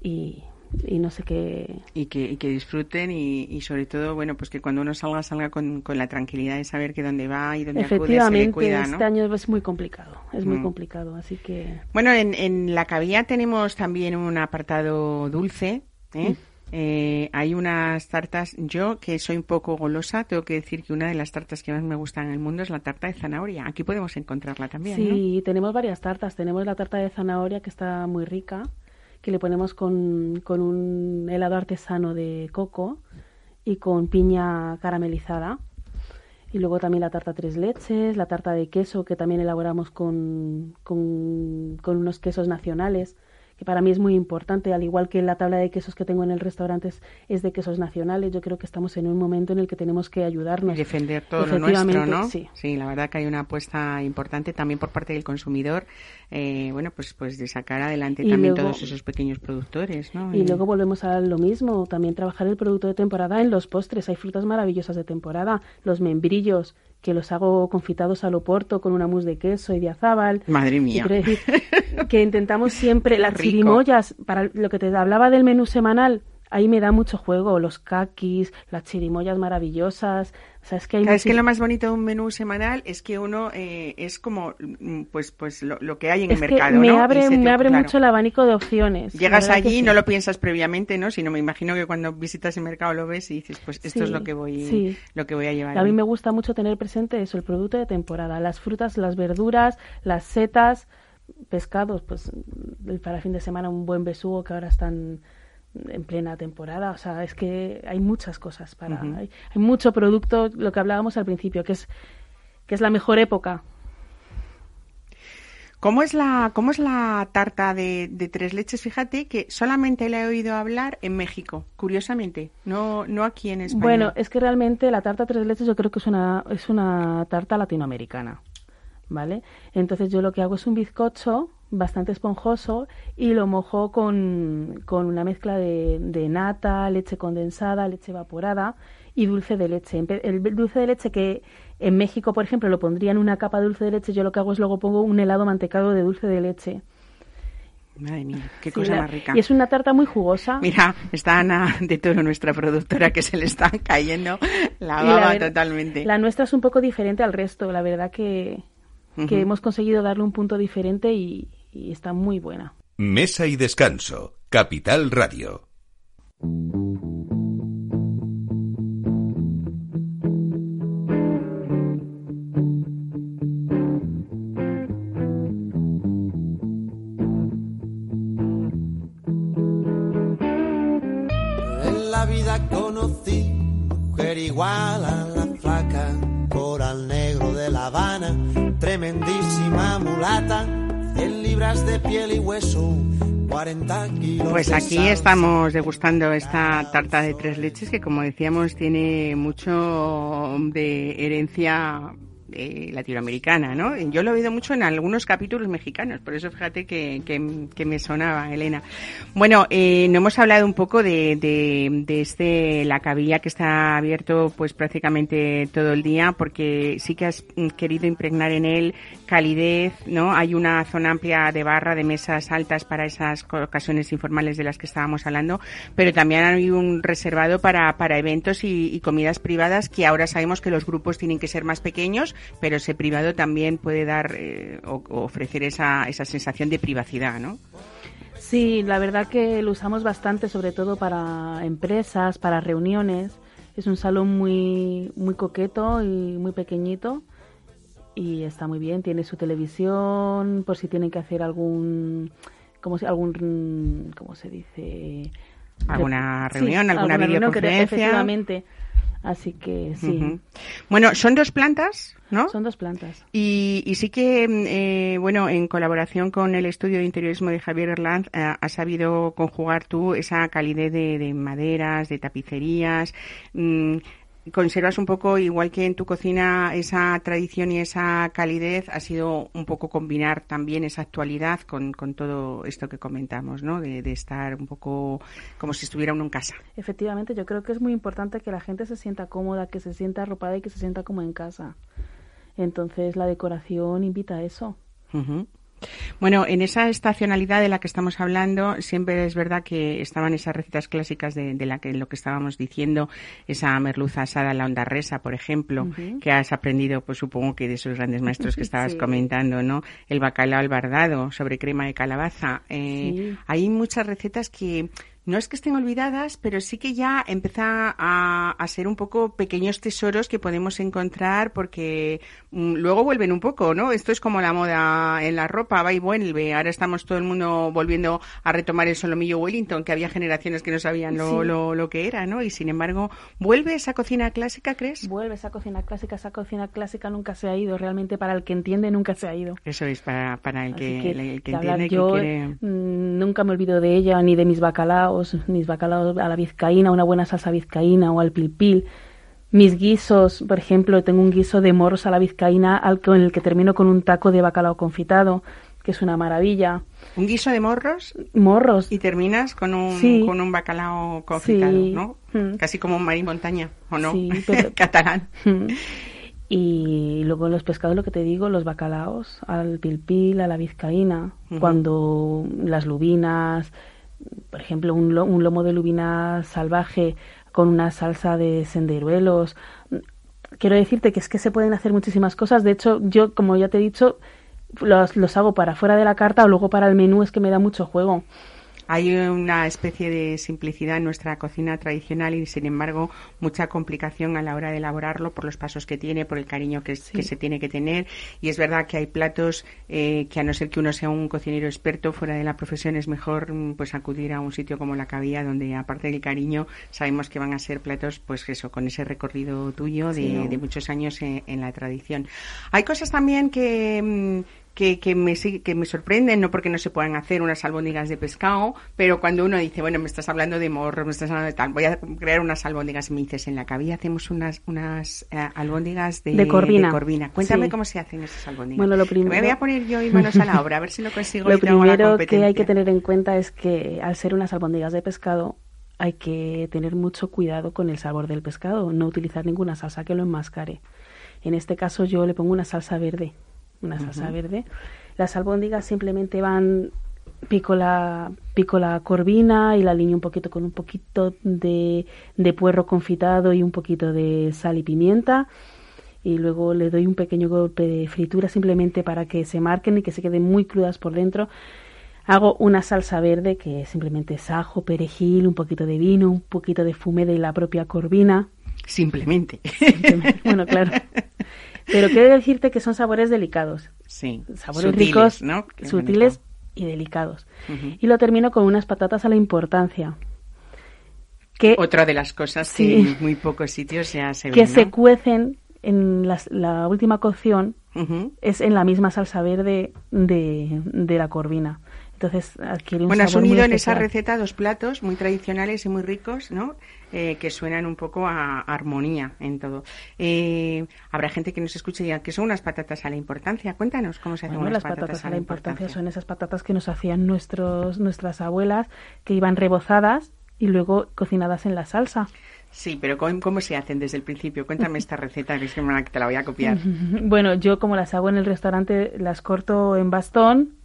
y, y no sé qué. y que, y que disfruten y, y sobre todo, bueno, pues que cuando uno salga, salga con, con la tranquilidad de saber que dónde va y dónde acude se le Efectivamente, cuida, ¿no? este año es muy complicado, es muy Mm. complicado, así que Bueno, en, en la cabía tenemos también un apartado dulce, ¿eh? Eh, hay unas tartas, yo que soy un poco golosa, tengo que decir que una de las tartas que más me gustan en el mundo es la tarta de zanahoria. Aquí podemos encontrarla también. Sí, tenemos varias tartas. Tenemos la tarta de zanahoria que está muy rica, que le ponemos con, con un helado artesano de coco y con piña caramelizada. Y luego también la tarta tres leches, la tarta de queso que también elaboramos con, con unos quesos nacionales, que para mí es muy importante, al igual que la tabla de quesos que tengo en el restaurante es, es de quesos nacionales. Yo creo que estamos en un momento en el que tenemos que ayudarnos. Y defender todo lo nuestro, ¿no? sí. la verdad que hay una apuesta importante también por parte del consumidor, eh, bueno, pues pues de sacar adelante Y también luego- todos esos pequeños productores, ¿no? Y luego volvemos a lo mismo, también trabajar el producto de temporada en los postres. Hay frutas maravillosas de temporada, los membrillos, que los hago confitados al oporto con una mousse de queso y de azábal. Madre mía. decir que intentamos siempre las Rico. chirimoyas, para lo que te hablaba del menú semanal, ahí me da mucho juego, los kakis, las chirimoyas maravillosas, o sea, es que hay Claro, es que lo más bonito de un menú semanal es que uno eh, es como mm, pues pues lo, lo que hay en es el que mercado, me abre, te- me abre claro. mucho el abanico de opciones. Llegas allí y sí. no lo piensas previamente, ¿no? Sino me imagino que cuando visitas el mercado lo ves y dices, pues esto Sí, es lo que voy sí. lo que voy a llevar. A mí me gusta mucho tener presente eso, el producto de temporada, las frutas, las verduras, las setas, pescados, pues para fin de semana un buen besugo que ahora están en plena temporada, o sea, es que hay muchas cosas para, hay, hay mucho producto, lo que hablábamos al principio, que es que es la mejor época. ¿Cómo es la cómo es la tarta de, de tres leches? Fíjate que solamente la he oído hablar en México, curiosamente, no no aquí en España. Bueno, es que realmente la tarta tres leches yo creo que es una, es una tarta latinoamericana, ¿vale? Entonces yo lo que hago es un bizcocho bastante esponjoso y lo mojo con, con una mezcla de, de nata, leche condensada, leche evaporada y dulce de leche. El dulce de leche que en México, por ejemplo, lo pondría en una capa de dulce de leche, yo lo que hago es luego pongo un helado mantecado de dulce de leche. Madre mía, qué cosa más rica. Y es una tarta muy jugosa. Mira, está Ana de Toro, nuestra productora, que se le está cayendo la baba totalmente. La nuestra es un poco diferente al resto, la verdad que, que hemos conseguido darle un punto diferente y, y está muy buena. Mesa y descanso. Capital Radio. En la vida conocí mujer igual a la flaca, coral negro de La Habana, tremendísima mulata, 100 libras de piel y hueso, 40 kilos Pues aquí estamos degustando esta tarta de tres leches que, como decíamos, tiene mucho de herencia eh, latinoamericana, ¿no? Yo lo he oído mucho en algunos capítulos mexicanos, por eso fíjate que, que- que me sonaba, Elena. Bueno, eh, no hemos hablado un poco de, de, de este la cabilla que está abierto pues prácticamente todo el día, porque sí que has querido impregnar en él calidez, ¿no? Hay una zona amplia de barra, de mesas altas para esas ocasiones informales de las que estábamos hablando, pero también hay un reservado para, para eventos y comidas privadas que ahora sabemos que los grupos tienen que ser más pequeños pero ese privado también puede dar eh, o, ofrecer esa, esa sensación de privacidad, ¿no? Sí, la verdad que lo usamos bastante, sobre todo para empresas, para reuniones. Es un salón muy, muy coqueto y muy pequeñito y está muy bien. Tiene su televisión por si tienen que hacer algún, como si algún, ¿cómo se dice? Alguna reunión, alguna, videoconferencia. efectivamente. Así que sí. Bueno, son dos plantas, ¿no? Son dos plantas. Y, y sí que, eh, bueno, en colaboración con el estudio de interiorismo de Javier Erland, eh, has sabido conjugar tú esa calidez de, de maderas, de tapicerías. Mm, conservas un poco, igual que en tu cocina, esa tradición y esa calidez, ha sido un poco combinar también esa actualidad con, con todo esto que comentamos, ¿no? De, de, estar un poco como si estuviera uno en casa. Efectivamente, yo creo que es muy importante que la gente se sienta cómoda, que se sienta arropada y que se sienta como en casa. Entonces, la decoración invita a eso. Uh bueno, en esa estacionalidad de la que estamos hablando, siempre es verdad que estaban esas recetas clásicas de, de la que lo que estábamos diciendo, esa merluza asada la onda resa, por ejemplo, uh -huh. que has aprendido, pues supongo que de esos grandes maestros que estabas sí. comentando, ¿no? El bacalao al bardado sobre crema de calabaza. Eh, sí. Hay muchas recetas que no es que estén olvidadas, pero sí que ya empieza a, a, ser un poco pequeños tesoros que podemos encontrar porque mm, luego vuelven un poco, ¿no? Esto es como la moda en la ropa, va y vuelve. Ahora estamos todo el mundo volviendo a retomar el solomillo Wellington, que había generaciones que no sabían lo, sí. lo, lo, que era, ¿no? Y sin embargo, ¿vuelve esa cocina clásica, crees? Vuelve esa cocina clásica, esa cocina clásica nunca se ha ido, realmente para el que entiende nunca se ha ido. Eso es, para, para el que, que, el que entiende yo, que quiere... Mm, nunca me olvido de ella ni de mis bacalaos mis bacalaos a la vizcaína, una buena salsa vizcaína o al pilpil. Mis guisos, por ejemplo, tengo un guiso de morros a la vizcaína al con el que termino con un taco de bacalao confitado, que es una maravilla. ¿Un guiso de morros? Morros. Y terminas con un, sí. con un bacalao confitado, sí. ¿no? Mm. Casi como un marín montaña, ¿o no? Sí, pero... Catalán. Mm. Y luego los pescados, lo que te digo, los bacalaos, al pilpil, a la vizcaína, uh -huh. cuando las lubinas, por ejemplo, un, un lomo de lubina salvaje con una salsa de senderuelos. Quiero decirte que es que se pueden hacer muchísimas cosas. De hecho, yo, como ya te he dicho, los, los hago para fuera de la carta o luego para el menú, es que me da mucho juego. Hay una especie de simplicidad en nuestra cocina tradicional y, sin embargo, mucha complicación a la hora de elaborarlo por los pasos que tiene, por el cariño que, sí. que se tiene que tener. Y es verdad que hay platos eh, que, a no ser que uno sea un cocinero experto fuera de la profesión, es mejor pues acudir a un sitio como la Cabía, donde, aparte del cariño, sabemos que van a ser platos, pues eso, con ese recorrido tuyo de, sí, ¿no? de muchos años en, en, la tradición. Hay cosas también que mm, que, que, me, que me sorprenden, no porque no se puedan hacer unas albóndigas de pescado, pero cuando uno dice, bueno, me estás hablando de morro, me estás hablando de tal, voy a crear unas albóndigas y me dices, en la cabilla hacemos unas, unas uh, albóndigas de, de, corvina. de corvina. Cuéntame sí. cómo se hacen esas albóndigas. Bueno, lo primero... Me voy a poner yo y manos a la obra, a ver si lo consigo lo y primero que hay que tener en cuenta es que al ser unas albóndigas de pescado, hay que tener mucho cuidado con el sabor del pescado, no utilizar ninguna salsa que lo enmascare. En este caso yo le pongo una salsa verde, una salsa uh -huh. verde las albóndigas simplemente van pico la, pico la corvina y la alineo un poquito con un poquito de, de puerro confitado y un poquito de sal y pimienta y luego le doy un pequeño golpe de fritura simplemente para que se marquen y que se queden muy crudas por dentro. Hago una salsa verde que simplemente es ajo, perejil, un poquito de vino, un poquito de fume de la propia corvina. Simplemente. simplemente. Bueno, claro. Pero quiero decirte que son sabores delicados. Sí. Sabores sutiles, ricos, ¿no? sutiles y delicados. Uh -huh. Y lo termino con unas patatas a la importancia. Que, Otra de las cosas sí, que en muy pocos sitios ya se ven, Que ¿no? se cuecen en la, la última cocción, uh -huh. es en la misma salsa verde de, de la corvina. Entonces adquiere un bueno, sabor has unido en esa receta dos platos muy tradicionales y muy ricos, ¿no? Eh, que suenan un poco a, a armonía en todo. Eh, habrá gente que nos escuche y diga que son unas patatas a la importancia. Cuéntanos cómo se hacen bueno, unas las patatas, patatas a la importancia. Son esas patatas que nos hacían nuestros, nuestras abuelas, que iban rebozadas y luego cocinadas en la salsa. Sí, pero ¿cómo, ¿cómo, se hacen desde el principio? Cuéntame esta receta, que es que te la voy a copiar. Bueno, yo como las hago en el restaurante, las corto en bastón,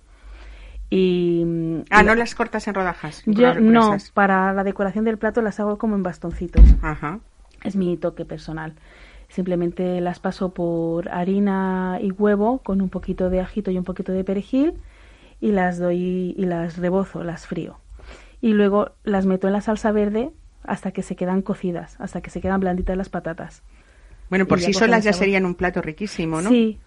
y ah no las cortas en rodajas yo no para la decoración del plato las hago como en bastoncitos Ajá. es mi toque personal Simplemente las paso por harina y huevo con un poquito de ajito y un poquito de perejil y las doy y las rebozo, las frío. Y luego las meto en la salsa verde hasta que se quedan cocidas, hasta que se quedan blanditas las patatas. Bueno, por sí solas ya sabor. serían un plato riquísimo, ¿no? Sí,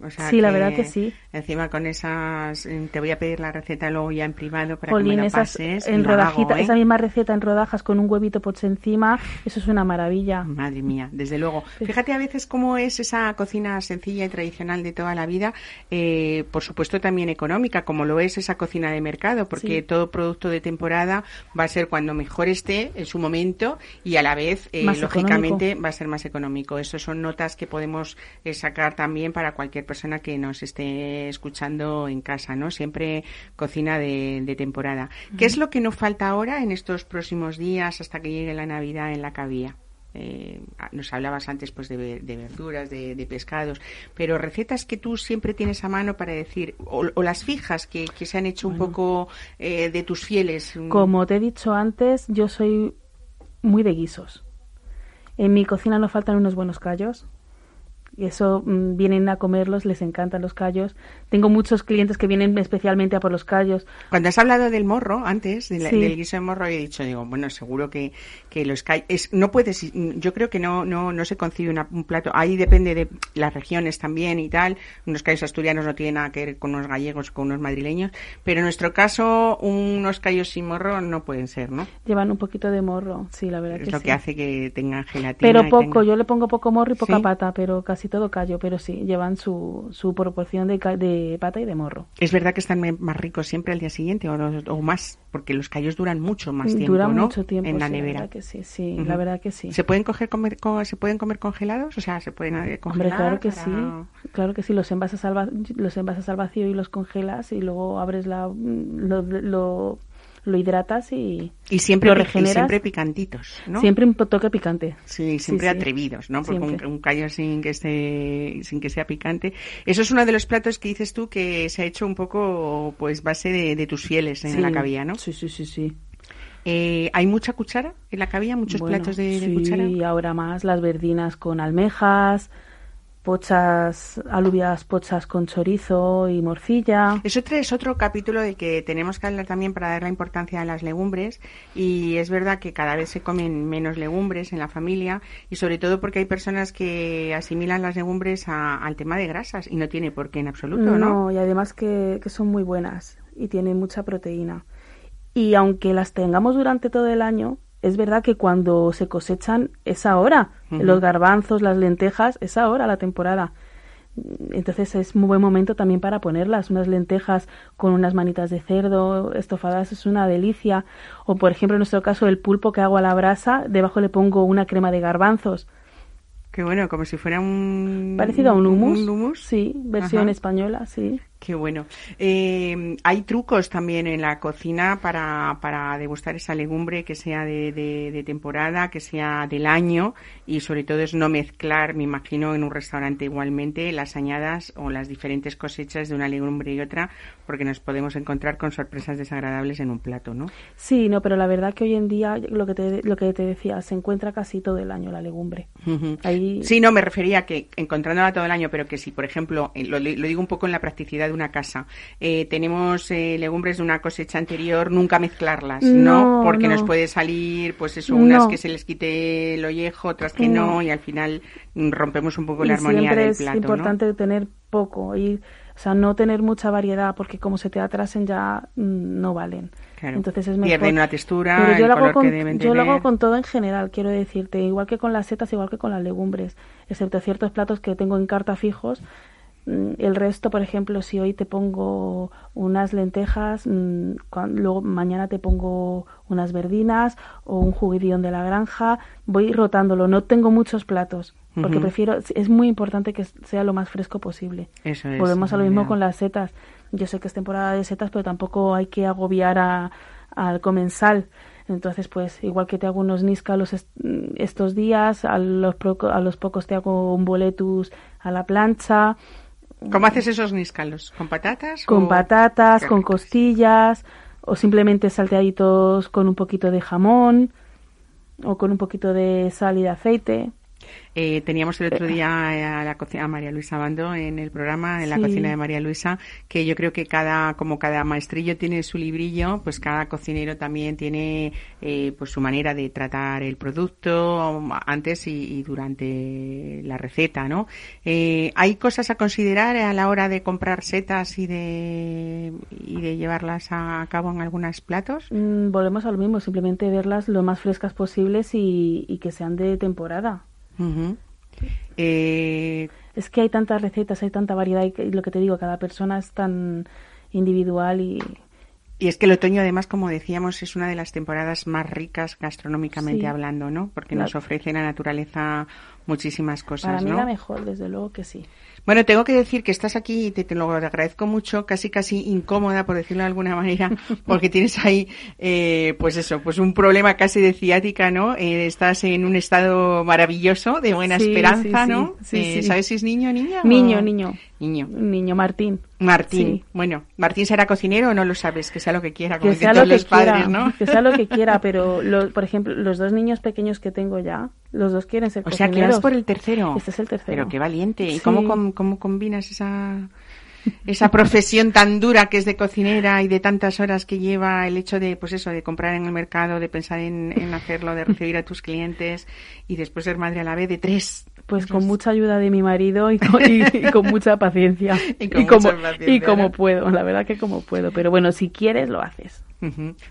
O sea Sí, la verdad que sí. Encima con esas, eh, te voy a pedir la receta luego ya en privado para que me la esas pases. en la hago, ¿eh? esa misma receta en rodajas con un huevito por encima, eso es una maravilla. Madre mía, desde luego. Fíjate a veces cómo es esa cocina sencilla y tradicional de toda la vida, eh, por supuesto también económica, como lo es esa cocina de mercado, porque Sí. todo producto de temporada va a ser cuando mejor esté en su momento y a la vez, eh, lógicamente, va a ser más económico. Eso son notas que podemos eh, sacar también para cualquier persona que nos esté escuchando en casa, ¿no? Siempre cocina de, de temporada. ¿Qué es lo que nos falta ahora en estos próximos días hasta que llegue la Navidad en la cabía? Eh, nos hablabas antes pues de, ver- de verduras, de, de pescados, pero recetas que tú siempre tienes a mano para decir, o, o las fijas que, que se han hecho un poco eh, de tus fieles. mm, Como te he dicho antes, yo soy muy de guisos. En mi cocina no faltan unos buenos callos. Y eso mm, vienen a comerlos, les encantan los callos. Tengo muchos clientes que vienen especialmente a por los callos. Cuando has hablado del morro antes, de la- Sí. del guiso de morro, he dicho, digo, bueno, seguro que, que los callos, es, no puedes, yo creo que no, no, no se concibe una- un plato, ahí depende de las regiones también y tal, unos callos asturianos no tienen nada que ver con unos gallegos, con unos madrileños, pero en nuestro caso, unos callos sin morro no pueden ser, ¿no? Llevan un poquito de morro, sí, la verdad Es que lo sí. que hace que tengan gelatina. Pero poco, tengan- yo le pongo poco morro y poca ¿Sí? pata, pero casi todo callo, pero sí, llevan su, su proporción de, de pata y de morro. Es verdad que están más ricos siempre al día siguiente o, o más, porque los callos duran mucho más tiempo, Duran ¿no? mucho tiempo, en la sí, nevera. verdad que sí, sí, la verdad que sí. ¿Se pueden coger comer, co- se pueden comer congelados? O sea, se pueden eh, Hombre, congelar. claro que para- sí, claro que sí, los envasas al, los envasas al vacío y los congelas y luego abres la, lo, lo, lo hidratas y Y siempre, lo pi- y regeneras. siempre picantitos, ¿no? siempre un toque picante. Sí, siempre sí. atrevidos, ¿no? Porque un, Siempre. un callo sin que esté, sin que sea picante. Eso es uno de los platos que dices tú que se ha hecho un poco, pues, base de, de tus fieles en Sí. la cabilla, ¿no? Sí, sí, sí, sí. Eh, ¿Hay mucha cuchara en la cabilla? ¿Muchos Bueno, platos de, de sí, cuchara? y ahora más las verdinas con almejas, pochas, alubias pochas con chorizo y morcilla. Eso es otro capítulo del que tenemos que hablar también para dar la importancia a las legumbres y es verdad que cada vez se comen menos legumbres en la familia y sobre todo porque hay personas que asimilan las legumbres a- al tema de grasas y no tiene por qué en absoluto, ¿no? y además que, que son muy buenas y tienen mucha proteína. Y aunque las tengamos durante todo el año, es verdad que cuando se cosechan es ahora. Los garbanzos, las lentejas, es ahora la temporada. Entonces es muy buen momento también para ponerlas. Unas lentejas con unas manitas de cerdo estofadas es una delicia. O por ejemplo en nuestro caso el pulpo que hago a la brasa, debajo le pongo una crema de garbanzos. Qué bueno, como si fuera un... Parecido a un hummus. Un hummus. Sí, versión Ajá. española, sí. Qué bueno. Eh, hay trucos también en la cocina para, para degustar esa legumbre que sea de, de- de temporada, que sea del año y sobre todo es no mezclar, me imagino, en un restaurante igualmente las añadas o las diferentes cosechas de una legumbre y otra porque nos podemos encontrar con sorpresas desagradables en un plato, ¿no? Sí, no, pero la verdad que hoy en día, lo que te, lo que te decía, se encuentra casi todo el año la legumbre. Ahí- Sí, no, me refería a que encontrándola todo el año, pero que si, por ejemplo, eh, lo, lo digo un poco en la practicidad de una casa, eh, tenemos eh, legumbres de una cosecha anterior, nunca mezclarlas, ¿no? No, Porque no. nos puede salir, pues eso, unas No. que se les quite el ollejo, otras que no, y al final mm, rompemos un poco y la armonía siempre del es plato, importante tener poco y o sea no tener mucha variedad porque como se te atrasen ya mm, no valen Claro. entonces es mejor Pierden la textura, pero yo el lo color con, que deben yo lo hago con todo en general quiero decirte igual que con las setas igual que con las legumbres excepto ciertos platos que tengo en carta fijos el resto, por ejemplo, si hoy te pongo unas lentejas, mm, luego mañana te pongo unas verdinas o un juguidillón de la granja, voy rotándolo. No tengo muchos platos porque prefiero, es muy importante que sea lo más fresco posible. Eso es, Volvemos a lo mismo con las setas. Yo sé que es temporada de setas, pero tampoco hay que agobiar a- al comensal. Entonces, pues, igual que te hago unos níscalos est- estos días, a los, a los pocos te hago un boletus a la plancha, ¿Cómo haces esos níscalos? ¿Con patatas? con o- patatas, con costillas, o simplemente salteaditos con un poquito de jamón, o con un poquito de sal y de aceite. Eh, teníamos el otro día a la cocina a María Luisa Bando en el programa, en la Sí. cocina de María Luisa, que yo creo que cada, como cada maestrillo tiene su librillo, pues cada cocinero también tiene eh, pues su manera de tratar el producto antes y, y durante la receta, ¿no? Eh, ¿Hay cosas a considerar a la hora de comprar setas y de, y de llevarlas a cabo en algunos platos? Mm, volvemos a lo mismo, simplemente verlas lo más frescas posibles y, y que sean de temporada. Eh, Es que hay tantas recetas, hay tanta variedad y lo que te digo, cada persona es tan individual y Y es que el otoño, además, como decíamos, es una de las temporadas más ricas gastronómicamente Sí. hablando, ¿no? Porque nos ofrece la naturaleza muchísimas cosas, para mí ¿no? la mejor, desde luego que sí. Bueno, tengo que decir que estás aquí y te, te lo agradezco mucho, casi casi incómoda, por decirlo de alguna manera, porque tienes ahí, eh, pues eso, pues un problema casi de ciática, ¿no? Eh, estás en un estado maravilloso, de buena Sí, esperanza, sí, ¿no? sí, Eh. ¿Sabes si es niño o niña? Niño, o- niño. Niño. Niño Martín. Martín. Sí. Bueno, ¿Martín será cocinero o no lo sabes? Que sea lo que quiera, como Que dicen sea lo que los padres, quiera, ¿no? que sea lo que quiera, pero lo- por ejemplo, los dos niños pequeños que tengo ya, los dos quieren ser O sea, que cocineros. vas por el tercero. Este es el tercero. Pero qué valiente. ¿Y Sí. cómo, cómo combinas esa, esa profesión tan dura que es de cocinera y de tantas horas que lleva el hecho de, pues eso, de comprar en el mercado, de pensar en, en hacerlo, de recibir a tus clientes y después ser madre a la vez de tres? Pues con mucha ayuda de mi marido y con, y- y con mucha paciencia. Y con como, paciencia, y como puedo, la verdad que como puedo. Pero bueno, si quieres, lo haces.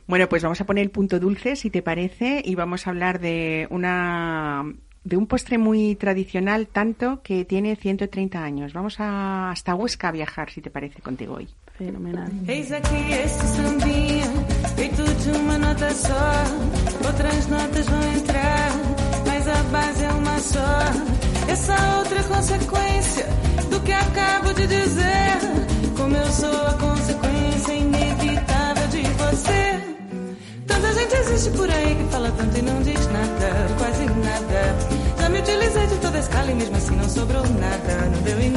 Bueno, pues vamos a poner el punto dulce, si te parece, y vamos a hablar de una de un postre muy tradicional, tanto que tiene 130 años. Vamos a, hasta Huesca a viajar, si te parece, contigo hoy. Fenomenal. Eis aqui esse sambinha, feito de uma nota só. Outras notas vão entrar, mas a base é uma só. Essa outra consequência do que acabo de dizer. Como eu sou a consequência inevitável de você. Tanta gente existe por aí que fala tanto e não diz nada, quase nada. Já me utilizei de toda a escala e mesmo assim não sobrou nada, não deu em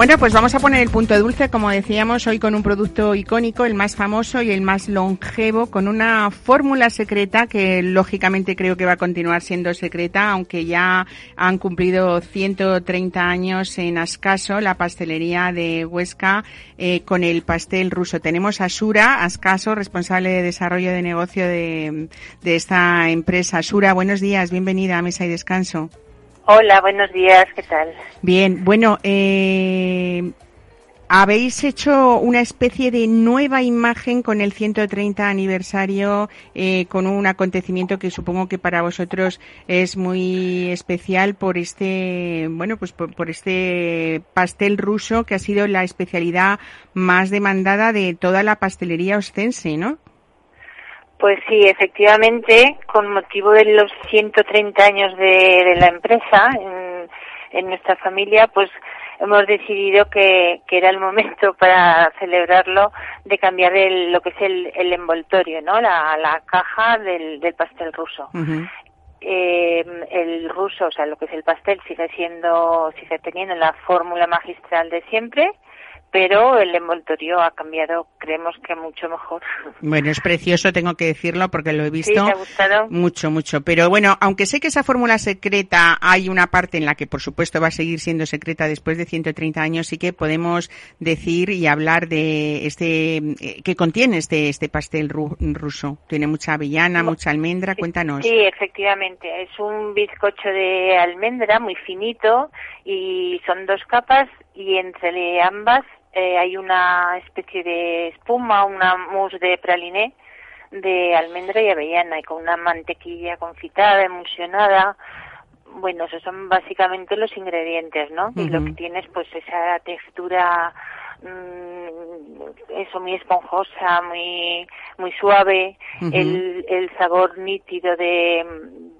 Bueno, pues vamos a poner el punto dulce, como decíamos, hoy con un producto icónico, el más famoso y el más longevo, con una fórmula secreta que lógicamente creo que va a continuar siendo secreta, aunque ya han cumplido 130 años en Ascaso, la pastelería de Huesca, eh, con el pastel ruso. Tenemos a Sura Ascaso, responsable de desarrollo de negocio de, de esta empresa. Sura, buenos días, bienvenida a Mesa y Descanso. Hola, buenos días, ¿qué tal? Bien, bueno, eh, habéis hecho una especie de nueva imagen con el 130 aniversario, eh, con un acontecimiento que supongo que para vosotros es muy especial por este, bueno, pues por, por este pastel ruso que ha sido la especialidad más demandada de toda la pastelería ostense, ¿no? Pues sí, efectivamente, con motivo de los 130 años de, de la empresa en, en nuestra familia, pues hemos decidido que, que, era el momento para celebrarlo de cambiar el, lo que es el, el envoltorio, ¿no? La, la caja del, del, pastel ruso. Uh -huh. eh, el ruso, o sea, lo que es el pastel sigue siendo, sigue teniendo la fórmula magistral de siempre, pero el envoltorio ha cambiado, creemos que mucho mejor. Bueno, es precioso, tengo que decirlo, porque lo he visto. ¿Sí, ¿Te ha gustado? Mucho, mucho. Pero bueno, aunque sé que esa fórmula secreta hay una parte en la que, por supuesto, va a seguir siendo secreta después de 130 años, sí que podemos decir y hablar de este, eh, que contiene este, este pastel ru ruso. Tiene mucha avellana, mucha almendra, cuéntanos. Sí, efectivamente. Es un bizcocho de almendra muy finito y son dos capas y entre ambas eh, hay una especie de espuma, una mousse de praliné de almendra y avellana y con una mantequilla confitada, emulsionada. Bueno, esos son básicamente los ingredientes, ¿no? Uh -huh. Y lo que tienes, pues, esa textura, mmm, eso muy esponjosa, muy muy suave, uh -huh. el, el sabor nítido de,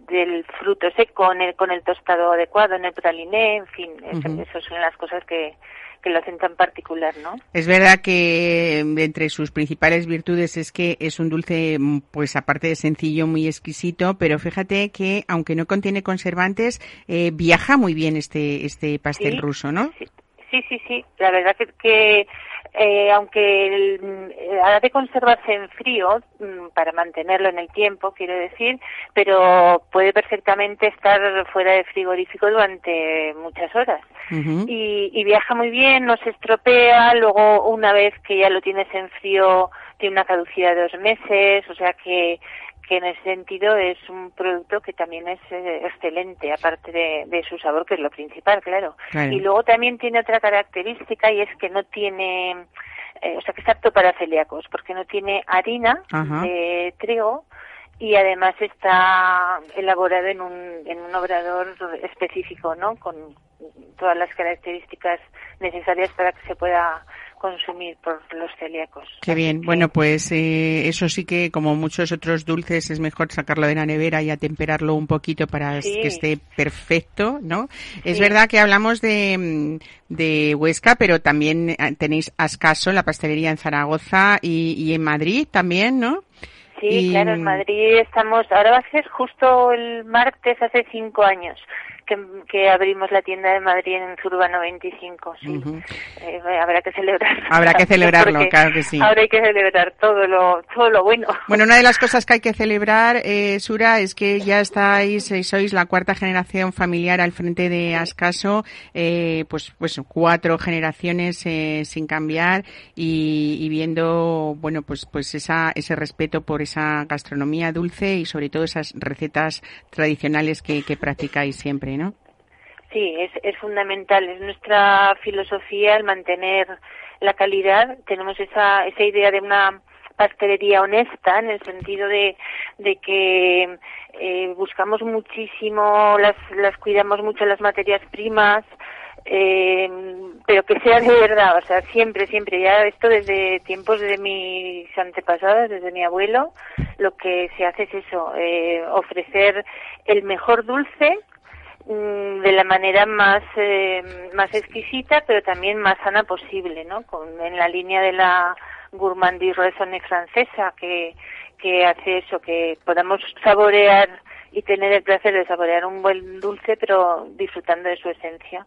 del fruto seco con el, con el tostado adecuado, en el praliné, en fin, es- Ujú. esas son las cosas que, que lo hacen tan particular, ¿no? Es verdad que mm, entre sus principales virtudes es que es un dulce, mm, pues aparte de sencillo, muy exquisito, pero fíjate que aunque no contiene conservantes, eh, viaja muy bien este, este pastel Sí, ruso, ¿no? Sí, sí, sí. La verdad que, que eh, aunque el, eh, ha de conservarse en frío mm, para mantenerlo en el tiempo, quiero decir, pero puede perfectamente estar fuera de frigorífico durante muchas horas. Y, y viaja muy bien, no se estropea, luego una vez que ya lo tienes en frío tiene una caducidad de dos meses, o sea que, que en ese sentido es un producto que también es eh, excelente, aparte de, de su sabor, que es lo principal, claro. Claro. Y luego también tiene otra característica y es que no tiene, eh, o sea que es apto para celíacos, porque no tiene harina Ajá. de trigo y además está elaborado en un, en un obrador específico, ¿no? Con todas las características necesarias para que se pueda consumir por los celíacos. Qué bien. Bueno, pues eh, eso sí que, como muchos otros dulces, es mejor sacarlo de la nevera y atemperarlo un poquito para Sí. que esté perfecto, ¿no? Es Sí. verdad que hablamos de, mm, de Huesca, pero también eh, tenéis Ascaso, la pastelería en Zaragoza y, y en Madrid también, ¿no? Sí, Y- claro, en Madrid estamos, ahora va a ser justo el martes hace cinco años que, que abrimos la tienda de Madrid en Zurbano 25, sí. Ujú. Eh, habrá que celebrar. Habrá que celebrarlo, claro que sí. Ahora hay que celebrar todo lo, todo lo bueno. Bueno, una de las cosas que hay que celebrar, eh, Sura, es que ya estáis, eh, sois la cuarta generación familiar al frente de Ascaso, eh, pues, pues cuatro generaciones eh, sin cambiar y, y viendo, bueno, pues, pues esa, ese respeto por esa gastronomía dulce y sobre todo esas recetas tradicionales que, que practicáis siempre, ¿no? Sí, es, es fundamental. Es nuestra filosofía el mantener la calidad. Tenemos esa, esa idea de una pastelería honesta en el sentido de, de que eh, buscamos muchísimo, las, las cuidamos mucho las materias primas, eh, pero que sea de verdad, o sea, siempre, siempre, ya esto desde tiempos de mis antepasados, desde mi abuelo, lo que se hace es eso, eh, ofrecer el mejor dulce de la manera más eh, más exquisita pero también más sana posible no con en la línea de la gourmandise raisonnée francesa que que hace eso que podamos saborear y tener el placer de saborear un buen dulce pero disfrutando de su esencia.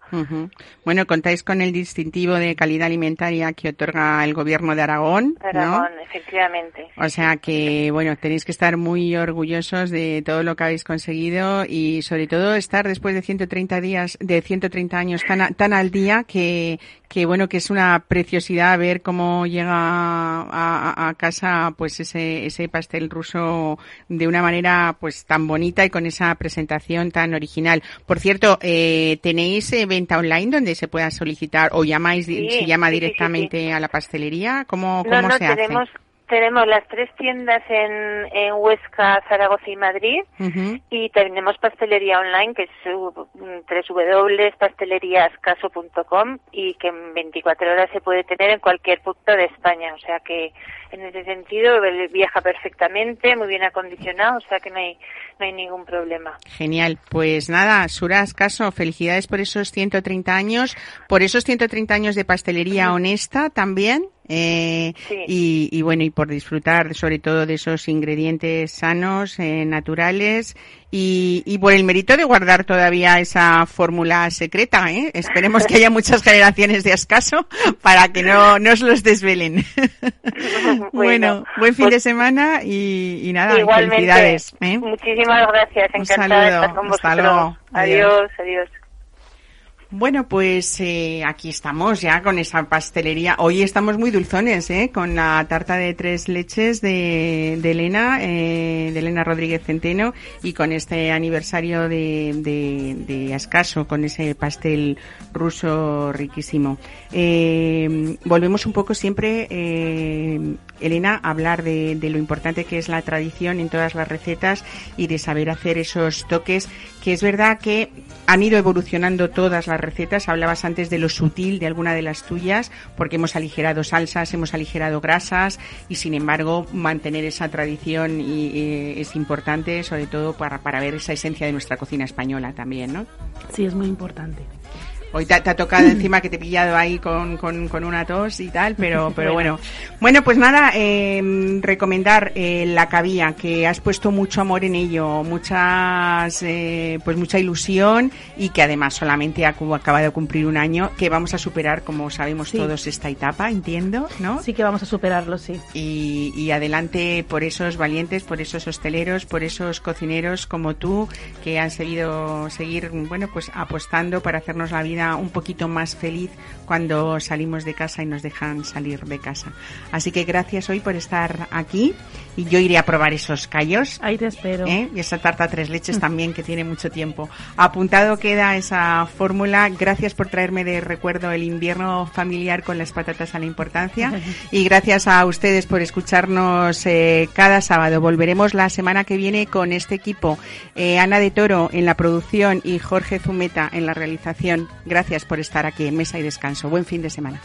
Bueno, contáis con el distintivo de calidad alimentaria que otorga el gobierno de Aragón, ¿no? Aragón efectivamente O sea que, bueno, tenéis que estar muy orgullosos de todo lo que habéis conseguido y sobre todo estar después de 130 días, de 130 años tan, a- tan al día que, que bueno, que es una preciosidad ver cómo llega a, a- a casa pues ese, ese pastel ruso de una manera pues tan bonita y con esa presentación tan original. Por cierto, eh, ¿tenéis eh, venta online donde se pueda solicitar o llamáis, Sí, se llama sí, sí, sí, directamente a la pastelería? ¿Cómo, No, cómo no, se hace? tenemos, tenemos las tres tiendas en, en Huesca, Zaragoza y Madrid. Y tenemos pastelería online que es uh, www.pasteleriascaso.com y que en 24 horas se puede tener en cualquier punto de España. O sea que en ese sentido viaja perfectamente, muy bien acondicionado, o sea que no hay, no hay ningún problema. Genial. Pues nada, Suras Caso, felicidades por esos 130 años, por esos 130 años de pastelería honesta también. Eh, Sí. y, y bueno, y por disfrutar sobre todo de esos ingredientes sanos, eh, naturales y, y por el mérito de guardar todavía esa fórmula secreta. ¿eh? Esperemos que haya muchas generaciones de Ascaso para que no nos los desvelen. bueno, buen fin pues de semana y, y nada, felicidades. ¿eh? muchísimas gracias, encantada de saludo, estar con hasta vosotros. luego. Adiós, adiós. Bueno, pues eh, aquí estamos ya con esa pastelería. Hoy estamos muy dulzones, ¿eh? Con la tarta de tres leches de, Elena, eh, de Elena Rodríguez Centeno, y con este aniversario de, de, de Ascaso, con ese pastel ruso riquísimo. Eh, volvemos un poco siempre, eh, Elena, a hablar de, de lo importante que es la tradición en todas las recetas y de saber hacer esos toques que es verdad que han ido evolucionando todas las recetas. Hablabas antes de lo sutil de alguna de las tuyas, porque hemos aligerado salsas, hemos aligerado grasas y sin embargo mantener esa tradición y, es importante, sobre todo para, para ver esa esencia de nuestra cocina española también, ¿no? Sí, es muy importante. Hoy te, te ha tocado encima que te he pillado ahí con, con, con una tos y tal, pero, pero bueno. Bueno, pues nada, eh, recomendar eh, la cabía, que has puesto mucho amor en ello, muchas, eh, pues mucha ilusión y que además solamente ha, cu- acaba de cumplir un año, que vamos a superar, como sabemos Sí. todos, esta etapa, entiendo, ¿no? Sí que vamos a superarlo, sí. y, y adelante por esos valientes, por esos hosteleros, por esos cocineros como tú que han seguido seguir, bueno, pues apostando para hacernos la vida un poquito más feliz cuando salimos de casa y nos dejan salir de casa. Así que gracias hoy por estar aquí y yo iré a probar esos callos. Ahí te espero. ¿eh? Y esa tarta tres leches también que tiene mucho tiempo. Apuntado queda esa fórmula. Gracias por traerme de recuerdo el invierno familiar con las patatas a la importancia. Y gracias a ustedes por escucharnos eh, cada sábado. Volveremos la semana que viene con este equipo. Eh, Ana de Toro en la producción y Jorge Zumeta en la realización. Gracias por estar aquí en Mesa y Descanso. Buen fin de semana.